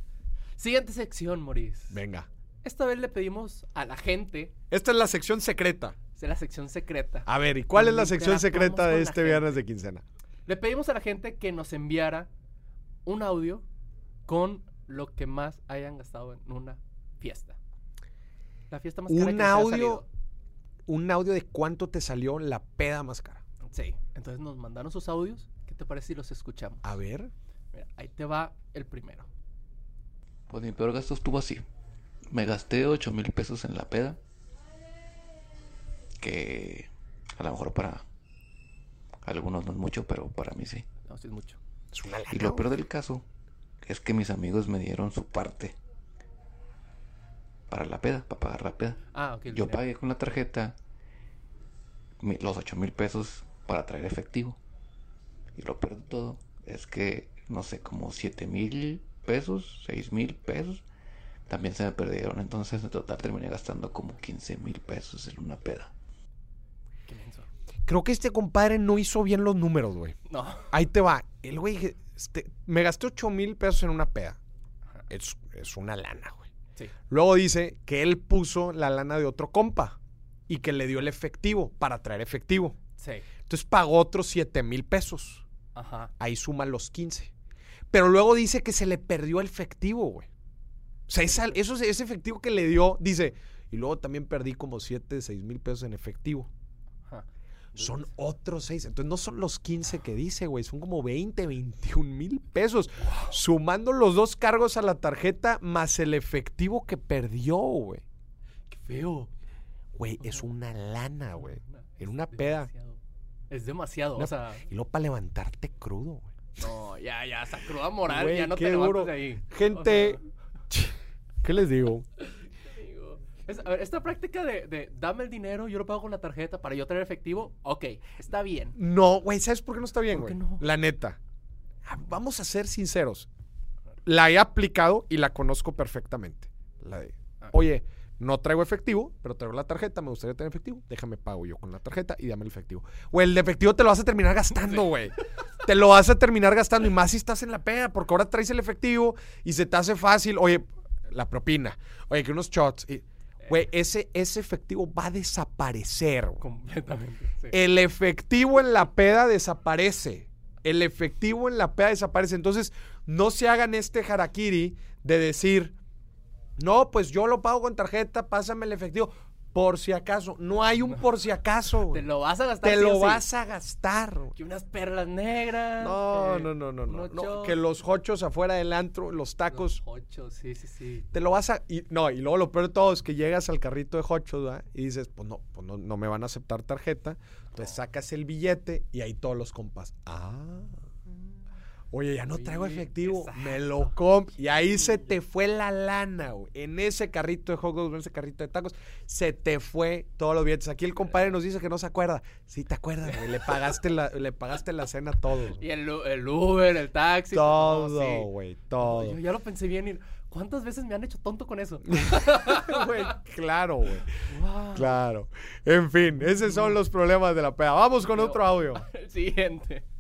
B: Siguiente sección, Maurice.
A: Venga.
B: Esta vez le pedimos a la gente
A: Esta es la sección secreta.
B: de la sección secreta.
A: A ver, ¿y cuál es la sección secreta de este viernes de quincena?
B: Le pedimos a la gente que nos enviara un audio con lo que más hayan gastado en una fiesta. La fiesta más cara que
A: Un audio. Un audio de cuánto te salió la peda más cara.
B: Sí. Entonces nos mandaron sus audios. ¿Qué te parece si los escuchamos?
A: A ver.
B: Mira, ahí te va el primero.
C: Pues mi peor gasto estuvo así. Me gasté 8 mil pesos en la peda. Que a lo mejor para algunos no es mucho, pero para mí sí.
B: No, sí es mucho.
A: Es una lana,
C: Y lo peor del caso es que mis amigos me dieron su parte para la peda, para pagar la peda.
B: Ah, ok. el
C: Yo
B: dinero.
C: pagué con la tarjeta los 8 mil pesos para traer efectivo. Y lo peor de todo es que, no sé, como 7 mil pesos, 6 mil pesos, también se me perdieron. Entonces en total terminé gastando como 15 mil pesos en una peda.
B: Qué menso.
A: Creo que este compadre no hizo bien los números, güey.
B: No.
A: Ahí te va. El güey, este, me gasté 8 mil pesos en una peda. Es, es una lana, güey.
B: Sí.
A: Luego dice que él puso la lana de otro compa y que le dio el efectivo para traer efectivo.
B: Sí.
A: Entonces pagó otros 7 mil pesos.
B: Ajá.
A: Ahí suma los 15. Pero luego dice que se le perdió el efectivo, güey. O sea, esa- eso, ese efectivo que le dio, dice, y luego también perdí como 7, 6 mil pesos en efectivo.
B: Ajá.
A: Son otros 6. Entonces no son los 15 que dice, güey. Son como 20, 21 mil pesos. Sumando los dos cargos a la tarjeta más el efectivo que perdió, güey.
B: Qué feo.
A: Güey, es una lana, güey. En una peda.
B: Es demasiado.
A: Una-
B: O sea,
A: Y luego para levantarte crudo, güey.
B: no, ya, ya, esa cruda moral,
A: Güey,
B: ya no
A: qué
B: te levantas
A: duro.
B: de ahí.
A: Gente, ¿qué les digo? <laughs>
B: sea, digo, es- a ver, esta práctica de, de dame el dinero, yo lo pago con la tarjeta para yo tener efectivo, ok, está bien.
A: No, güey, ¿sabes por qué no está bien,
B: ¿Por
A: güey?
B: qué no?
A: La neta. Ah, Vamos a ser sinceros. La he aplicado y la conozco perfectamente. La de,
B: Ah.
A: oye, no traigo efectivo, pero traigo la tarjeta, me gustaría tener efectivo, déjame pago yo con la tarjeta y dame el efectivo. Güey, el efectivo te lo vas a terminar gastando, güey. Te lo vas a terminar gastando y más si estás en la peda, porque ahora traes el efectivo y se te hace fácil, oye, la propina, oye, que unos shots. y- Güey, ese, ese efectivo va a desaparecer.
B: Completamente. sí.
A: El efectivo en la peda desaparece. El efectivo en la peda desaparece. Entonces, no se hagan este harakiri de decir, no, pues yo lo pago con tarjeta, pásame el efectivo. Por si acaso. No hay un por si acaso.
B: Te lo vas a gastar.
A: Te
B: sí
A: lo
B: sí.
A: vas a gastar. güey.
B: Que unas perlas negras.
A: No, no, no, no, no. Que los hochos afuera del antro, los tacos,
B: los ochos, sí, sí, sí.
A: te lo vas a. Y, no, y luego lo peor de todo es que llegas al carrito de hochos, ¿verdad? Y dices, pues no, pues no, no me van a aceptar tarjeta. Entonces sacas el billete y ahí todos los compas. Ah. Oye, ya no traigo efectivo. Me lo comp. Y ahí se te fue la lana, güey. En ese carrito de hot dogs, en ese carrito de tacos, se te fue todos los billetes. Aquí el compadre nos dice que no se acuerda. Sí, te acuerdas, güey. Le pagaste la, le pagaste la cena a todos. <laughs> güey.
B: Y el, el Uber, el taxi.
A: Todo,
B: sí.
A: güey. Todo.
B: yo ya lo pensé bien y ¿cuántas veces me han hecho tonto con eso? <laughs>
A: Güey, claro, güey.
B: Wow.
A: Claro. En fin, esos son los problemas de la peda. Vamos con otro audio.
B: El <laughs> siguiente.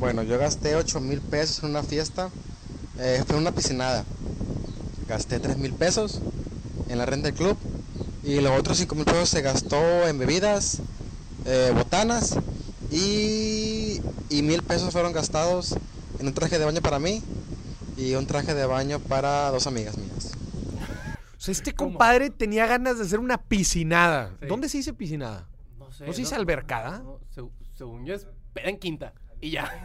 D: Bueno, yo gasté 8 mil pesos en una fiesta. eh, fue una piscinada. Gasté 3 mil pesos en la renta del club. Y los otros 5 mil pesos se gastó en bebidas, eh, botanas. Y, y mil pesos fueron gastados en un traje de baño para mí y un traje de baño para dos amigas mías.
A: O sea, este
B: ¿Cómo?
A: compadre tenía ganas de hacer una piscinada.
B: Sí.
A: ¿Dónde se dice piscinada?
B: No sé.
A: ¿No se dice albercada?
B: No, según yo es peda en quinta. Y ya.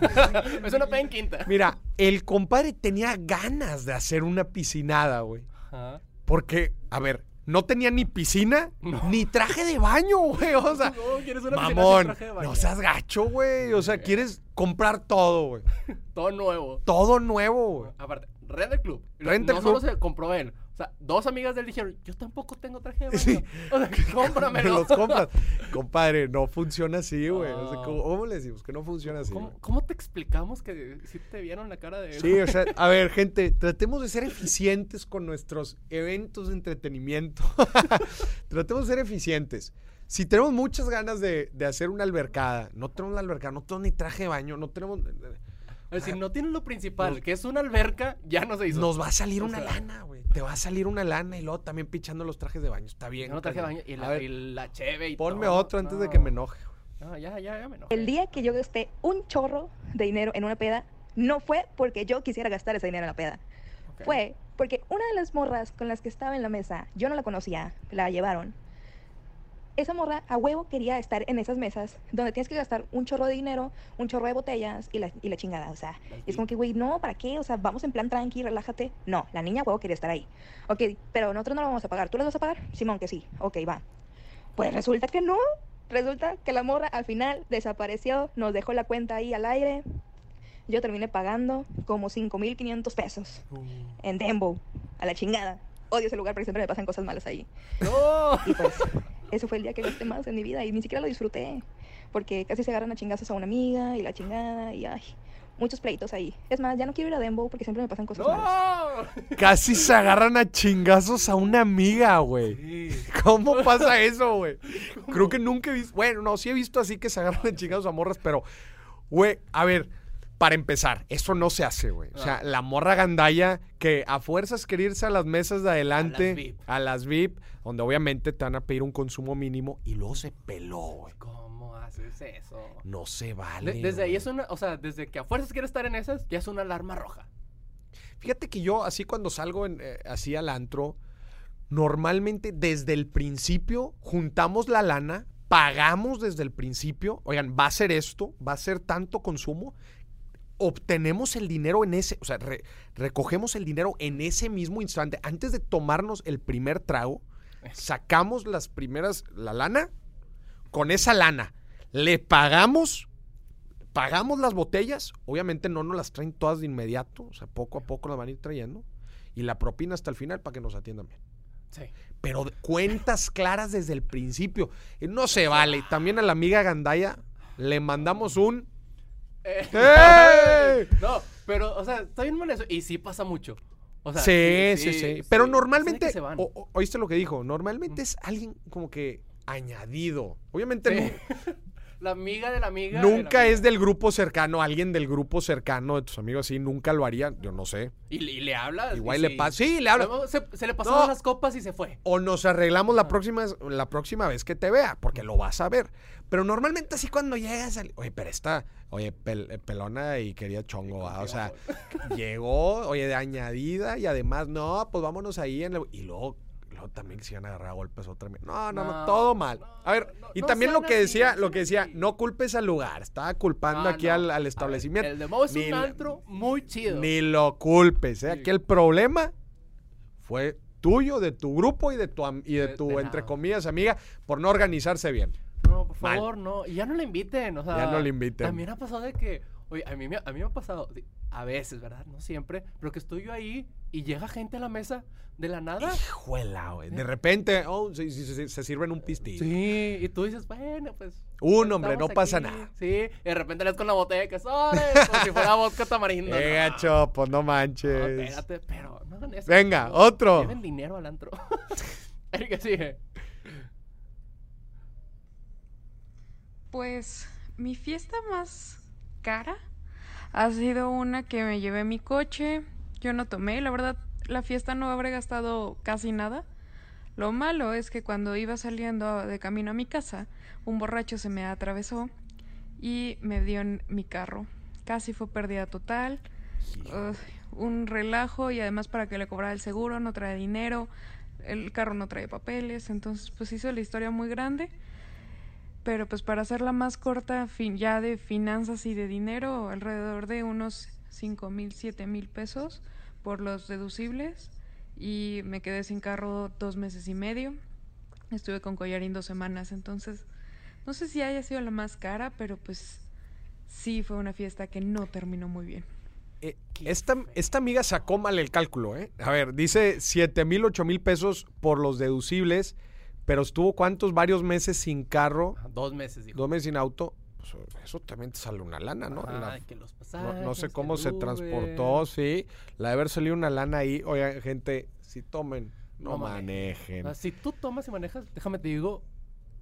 B: es una peda en quinta.
A: Mira, el compadre tenía ganas de hacer una piscinada, güey.
B: Ajá.
A: Porque, a ver, no tenía ni piscina
B: No.
A: ni traje de baño, güey. O sea,
B: No, ¿quieres una sin
A: mamón,
B: traje de baño?
A: no seas gacho, güey. O sea, quieres comprar todo, güey. <laughs>
B: Todo nuevo.
A: Todo nuevo, güey.
B: Aparte, renta el club.
A: El
B: no solo
A: club.
B: se compró él. O sea, dos amigas de él dijeron, yo tampoco tengo traje de baño.
A: Sí.
B: O sea,
A: Me <laughs>
B: cómpramelo.
A: los compras. Compadre, no funciona así, güey. O sea. ¿cómo, cómo le decimos que no funciona así?
B: Cómo te explicamos que si te vieron la cara de él?
A: Sí, o sea, <laughs> a ver, gente, tratemos de ser eficientes con nuestros eventos de entretenimiento. <laughs> tratemos de ser eficientes. Si tenemos muchas ganas de, de hacer una albercada, no tenemos la albercada, no tenemos ni traje de baño, no tenemos...
B: Es decir, no tienes lo principal, que es una alberca, ya no se hizo.
A: Nos va a salir
B: O
A: una lana, güey. Te va a salir una lana y luego también pichando los trajes de baño. Está bien.
B: Yo no traje de baño y la,
A: ver,
B: y la cheve y
A: ponme
B: todo.
A: otro antes de que me enoje.
B: No, ya, ya, ya me enojé.
E: El día que yo gasté un chorro de dinero en una peda, no fue porque yo quisiera gastar ese dinero en la peda. Fue porque una de las morras con las que estaba en la mesa, yo no la conocía, la llevaron. Esa morra a huevo quería estar en esas mesas donde tienes que gastar un chorro de dinero, un chorro de botellas y la, y la chingada. O sea, es como que, güey, no, ¿para qué? O sea, vamos en plan tranqui, relájate. No, la niña a huevo quería estar ahí. Ok, pero nosotros no lo vamos a pagar. ¿Tú las vas a pagar? Simón, que sí. Ok, va. Pues resulta que no. Resulta que la morra al final desapareció, nos dejó la cuenta ahí al aire. Yo terminé pagando como 5.500 pesos
B: Uh.
E: en Dembo, a la chingada. Odio ese lugar porque siempre me pasan cosas malas ahí.
B: ¡No!
E: Y pues, eso fue el día que gasté más en mi vida y ni siquiera lo disfruté. Porque casi se agarran a chingazos a una amiga y la chingada y ay, muchos pleitos ahí. Es más, ya no quiero ir a Dembo porque siempre me pasan cosas malas.
A: Casi se agarran a chingazos a una amiga, güey.
B: Sí.
A: ¿Cómo <laughs> pasa eso, güey? Creo que nunca he visto. Bueno, no, sí he visto así que se agarran a chingazos a morras, pero, güey, a ver, para empezar, eso no se hace, güey. O sea, la morra gandalla que a fuerzas quiere irse a las mesas de adelante,
B: VIP.
A: a las VIP, donde obviamente te van a pedir un consumo mínimo y luego se peló, güey.
B: ¿Cómo haces eso?
A: No se
B: De-
A: vale.
B: desde ahí es una, o sea, desde que a fuerzas quiere estar en esas, ya es una alarma roja.
A: Fíjate que yo, así cuando salgo en, eh, así al antro, normalmente desde el principio juntamos la lana, pagamos desde el principio, oigan, va a ser esto, va a ser tanto consumo, obtenemos el dinero en ese, o sea, re- recogemos el dinero en ese mismo instante, antes de tomarnos el primer trago, sacamos las primeras, la lana, con esa lana, le pagamos pagamos las botellas, obviamente no nos las traen todas de inmediato, o sea, poco a poco las van a ir trayendo, y la propina hasta el final para que nos atiendan bien.
B: Sí.
A: Pero cuentas claras desde el principio. Y no se vale. También a la amiga Gandaya le mandamos un... <laughs>
B: Eh. No, pero, o sea, está bien mal eso. Y sí pasa mucho. O sea,
A: sí, sí, sí, Pero normalmente...
B: Se van.
A: o- o- ¿Oíste lo que dijo? Normalmente es alguien como que añadido. Obviamente
B: Sí. <laughs> La amiga de la amiga. de la
A: nunca
B: amiga.
A: es del grupo cercano, alguien del grupo cercano de tus amigos así, nunca lo haría, yo no sé.
B: Y, le- y le hablas.
A: Igual le
B: sí.
A: pasa. Sí, le habla.
B: Luego Se, se le pasaron
A: No.
B: las copas y se fue.
A: O nos arreglamos la próxima, la próxima vez que te vea, porque lo vas a ver. Pero normalmente así cuando llegas al- Oye, pero esta... Oye, pel- eh, pelona y quería chongo, ¿va? O sea, <laughs> llegó, oye, de añadida y además, no, pues vámonos ahí en Y luego, luego también se iban a agarrar a golpes otra vez. No, no, no,
B: No,
A: todo mal.
B: no,
A: A ver, y también lo que decía, lo que decía, no culpes al lugar. Estaba culpando
B: Ah,
A: aquí al, al
B: A ver,
A: establecimiento.
B: el de Mo es
A: Ni
B: un antro muy chido.
A: Ni lo culpes, ¿eh?
B: Sí.
A: Aquí el problema fue tuyo, de tu grupo y de tu, y de
B: De-
A: tu
B: de
A: entre
B: nada.
A: comillas, amiga, por no organizarse bien.
B: No, por
A: Mal.
B: favor, no. Y ya no la inviten, o sea.
A: Ya no la inviten.
B: También ha pasado de que, oye, a mí, me- a mí me ha pasado, de- a veces, ¿verdad? No siempre, pero que estoy yo ahí y llega gente a la mesa de la nada.
A: Hijuela, güey. De repente, oh, se, se- se- sirven un pistillo.
B: Sí, y tú dices, bueno, pues.
A: Un, hombre, no pasa
B: aquí".
A: nada.
B: Sí, y de repente le das con la botella que sobre, como si fuera <laughs> vodka tamarindo.
A: Eh,
B: No,
A: gacho, pues no
B: no,
A: manches.
B: espérate, pero no hagan eso.
A: Venga,
B: no,
A: otro.
B: Lleven dinero al antro. <laughs> El que sigue.
F: Pues mi fiesta más cara ha sido una que me llevé mi coche, yo no tomé, la verdad la fiesta no habré gastado casi nada. Lo malo es que cuando iba saliendo de camino a mi casa, un borracho se me atravesó y me dio en mi carro. Casi fue pérdida total, Ugh, un relajo y además para que le cobrara el seguro no trae dinero, el carro no trae papeles, entonces pues hizo la historia muy grande. Pero pues para hacerla más corta, fin, ya de finanzas y de dinero, alrededor de unos 5 mil, 7 mil pesos por los deducibles. Y me quedé sin carro dos meses y medio. Estuve con collarín dos semanas, entonces no sé si haya sido la más cara, pero pues sí fue una fiesta que no terminó muy bien.
A: Eh, esta, esta amiga sacó mal el cálculo, ¿eh? A ver, dice 7 mil, 8 mil pesos por los deducibles, pero estuvo cuántos, varios meses sin carro,
B: Ajá, Dos meses, dijo.
A: dos meses sin auto. Pues, eso también te sale una lana, ¿no?
B: Ajá,
A: La-
B: que los
A: no,
B: pasajes,
A: no sé cómo se transportó, sí. La de haber salido una lana ahí. Oigan, gente, si tomen, no,
B: No
A: manejen.
B: Sea, si tú tomas y manejas, déjame te digo,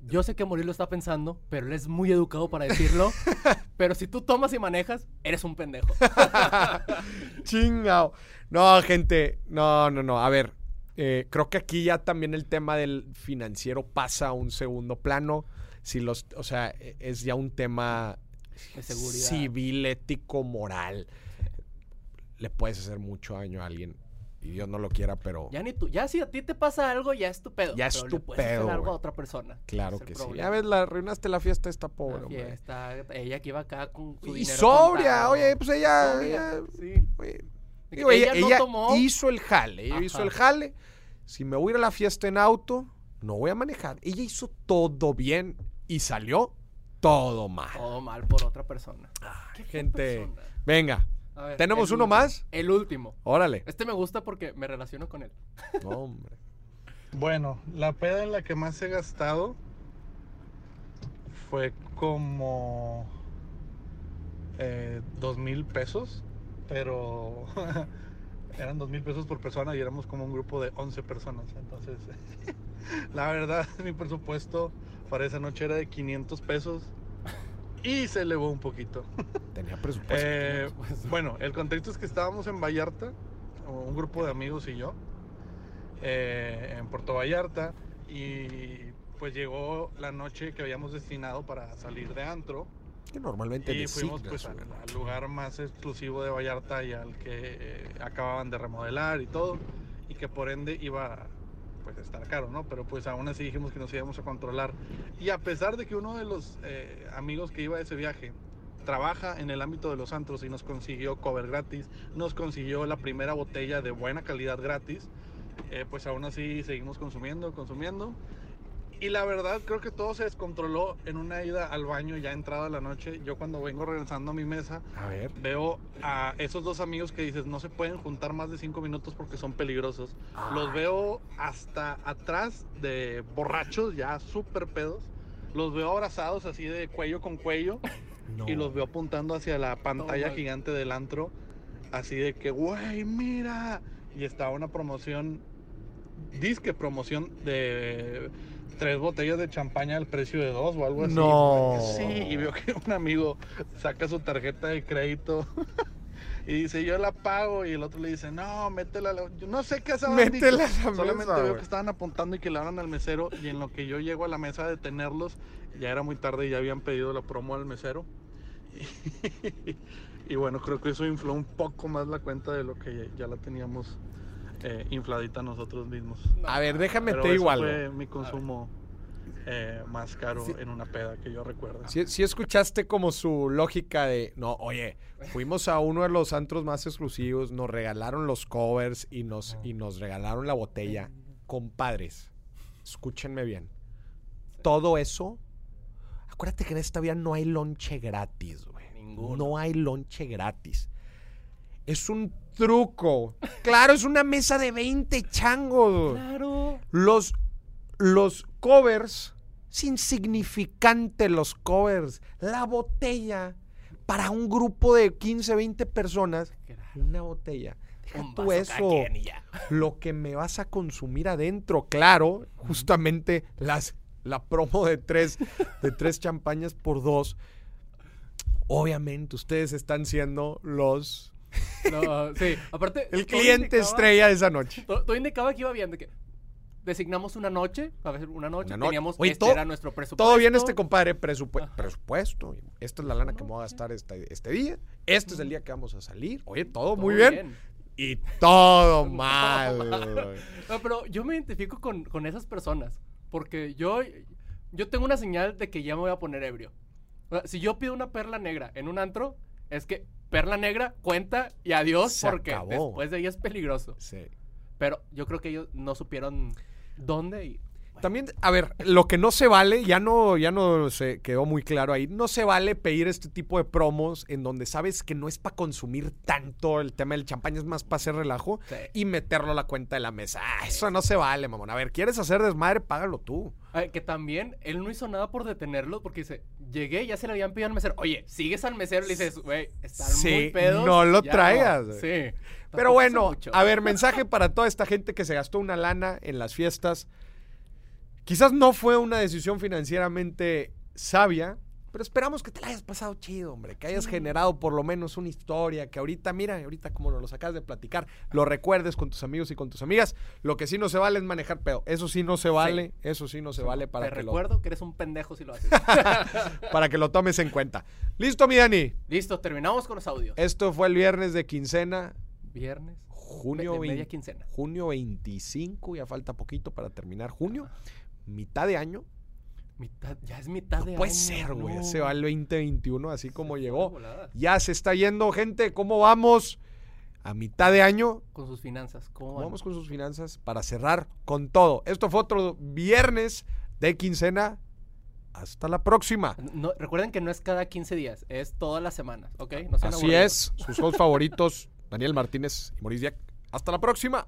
B: yo sé que Morir lo está pensando, pero él es muy educado para decirlo. <laughs> pero si tú tomas y manejas, eres un pendejo. <laughs>
A: Chingao. No, gente, no, no, no. A ver, eh, creo que aquí ya también el tema del financiero pasa a un segundo plano. Si los, o sea, e- es ya un tema civil, ético, moral. Le puedes hacer mucho daño a alguien y Dios no lo quiera, pero
B: Ya ni tú, ya si a ti te pasa algo, ya es tu pedo.
A: Ya es
B: pero
A: tu
B: puedes hacer
A: pedo,
B: algo a otra persona.
A: claro que sí. Ya ves, la arruinaste la fiesta esta
B: La
A: pobre, hombre.
B: fiesta, ella que iba acá con su
A: Y
B: dinero
A: sobria,
B: contado.
A: oye, pues ella,
B: Sobria,
A: ella-
B: sí.
A: oye, Digo, ella,
B: ella no
A: ella
B: tomó.
A: hizo el jale, ella hizo el jale. Si me voy a ir a la fiesta en auto, no voy a manejar. Ella hizo todo bien y salió todo mal.
B: Todo mal por otra persona. Qué fea
A: Gente,
B: persona.
A: venga,
B: A ver,
A: ¿tenemos uno
B: último.
A: más?
B: El último.
A: órale.
B: Este me gusta porque me relaciono con él. <laughs>
A: Hombre.
G: Bueno, la peda en la que más he gastado fue como eh, dos mil pesos, pero <laughs> eran dos mil pesos por persona y éramos como un grupo de 11 personas. Entonces, <laughs> la verdad, <laughs> mi presupuesto para esa noche era de 500 pesos y se elevó un poquito.
A: Tenía presupuesto.
G: Eh, bueno, el contexto es que estábamos en Vallarta, un grupo de amigos y yo, eh, en Puerto Vallarta, y pues llegó la noche que habíamos destinado para salir de antro.
A: Que normalmente
G: Y fuimos pues al, al lugar más exclusivo de Vallarta y al que eh, acababan de remodelar y todo, y que por ende iba pues a estar caro, ¿no? Pero pues aún así dijimos que nos íbamos a controlar. Y a pesar de que uno de los eh, amigos que iba a ese viaje trabaja en el ámbito de los antros y nos consiguió cover gratis, nos consiguió la primera botella de buena calidad gratis, eh, pues aún así seguimos consumiendo, consumiendo. Y la verdad creo que todo se descontroló en una ida al baño ya entrada la noche. Yo cuando vengo regresando a mi mesa
A: A ver.
G: veo a esos dos amigos que dices no se pueden juntar más de cinco minutos porque son peligrosos. Los veo hasta atrás de borrachos ya súper pedos. Los veo abrazados así de cuello con cuello <laughs>
A: No.
G: y los veo apuntando hacia la pantalla gigante del antro. Así de que, güey, mira. Y estaba una promoción, disque promoción de tres botellas de champaña al precio de dos o algo así.
A: No.
G: Sí, y veo que un amigo saca su tarjeta de crédito. <laughs> Y dice, yo la pago. Y el otro le dice, no, métela. a la-". Yo no sé qué dicho.
A: Métela a la
G: Solamente
A: mesa,
G: veo que estaban apuntando y que le hablan al mesero. Y en lo que yo llego a la mesa a detenerlos, ya era muy tarde y ya habían pedido la promo al mesero. <laughs> Y, bueno, creo que eso infló un poco más la cuenta de lo que ya la teníamos eh, infladita nosotros mismos.
A: A ver, déjame
G: Pero
A: te
G: eso
A: digo algo.
G: fue mi consumo eh, más caro
A: Sí.
G: en una peda que yo recuerdo.
A: Si, si escuchaste como su lógica de, no, oye, fuimos a uno de los antros más exclusivos, nos regalaron los covers y nos, y nos regalaron la botella. Compadres, escúchenme bien. Todo eso, acuérdate que en esta vida no hay lonche gratis, güey.
B: Ninguno.
A: No hay lonche gratis. Es un truco. Claro, es una mesa de 20 changos.
B: Claro.
A: Los, los covers, es insignificante los covers. La botella, para un grupo de 15, 20 personas, una botella. Deja tú eso. Lo que me vas a consumir adentro, claro, justamente las, la promo de tres, de tres champañas por dos. Obviamente, ustedes están siendo los
B: No, sí. Aparte,
A: el cliente
B: indicaba-
A: estrella de esa noche.
B: Todo, todo indicaba que iba bien, de que designamos una noche, a ver, una noche,
A: Una noche.
B: teníamos,
A: Oye,
B: este
A: todo-
B: era nuestro presupuesto.
A: Todo bien este compadre, presupue-
B: Ajá.
A: presupuesto. Esta es la lana que me voy a gastar este, este día. Este es el día que vamos a salir. Oye, todo,
B: Todo
A: muy bien. Y todo <laughs> mal. <laughs>
B: No, pero yo me identifico con, con esas personas. Porque yo, yo tengo una señal de que ya me voy a poner ebrio. O sea, si yo pido una perla negra en un antro, es que perla negra cuenta y adiós
A: Se
B: porque
A: acabó.
B: después de ahí es peligroso.
A: Sí.
B: Pero yo creo que ellos no supieron dónde y...
A: También, a ver, lo que no se vale, ya no, ya no se quedó muy claro ahí, no se vale pedir este tipo de promos en donde sabes que no es para consumir tanto el tema del champaña, es más para hacer relajo
B: Sí.
A: y meterlo a la cuenta de la mesa. Ah, eso no se vale, mamón. A ver, ¿quieres hacer desmadre? Págalo tú.
B: Que también él no hizo nada por detenerlo porque dice, llegué, ya se le habían pedido al mesero. Oye, sigues al mesero y le dices, güey, están
A: Sí,
B: muy pedos.
A: no lo traigas,
B: no".
A: güey.
B: Sí.
A: Pero bueno, a ver, mensaje para toda esta gente que se gastó una lana en las fiestas. Quizás no fue una decisión financieramente sabia, pero esperamos que te la hayas pasado chido, hombre, que hayas generado por lo menos una historia, que ahorita, mira, ahorita como nos lo sacas de platicar, lo recuerdes con tus amigos y con tus amigas. Lo que sí no se vale es manejar pedo. Eso sí no se vale, eso sí no se vale para
B: Te
A: que, lo,
B: recuerdo que eres un pendejo si lo haces. <laughs>
A: para que lo tomes en cuenta. Listo, mi Dani.
B: Listo, terminamos con los audios.
A: Esto fue el viernes de quincena,
B: Viernes.
A: junio
B: de media
A: 20
B: quincena.
A: junio 25, ya falta poquito para terminar junio. Mitad de año.
B: Mitad, ya es mitad de
A: Puede
B: año,
A: ser, güey.
B: no.
A: Se va el 2021 así como llegó. Ya se está yendo, gente. ¿Cómo vamos? A mitad de año.
B: Con sus finanzas, ¿cómo
A: ¿Cómo vamos con sus finanzas? Para cerrar con todo. Esto fue otro viernes de quincena. Hasta la próxima.
B: No, recuerden que no es cada 15 días, es todas las semanas, ¿ok? No sean
A: Así
B: aburridos.
A: es. Sus dos favoritos, Daniel Martínez y Maurice. Hasta la próxima.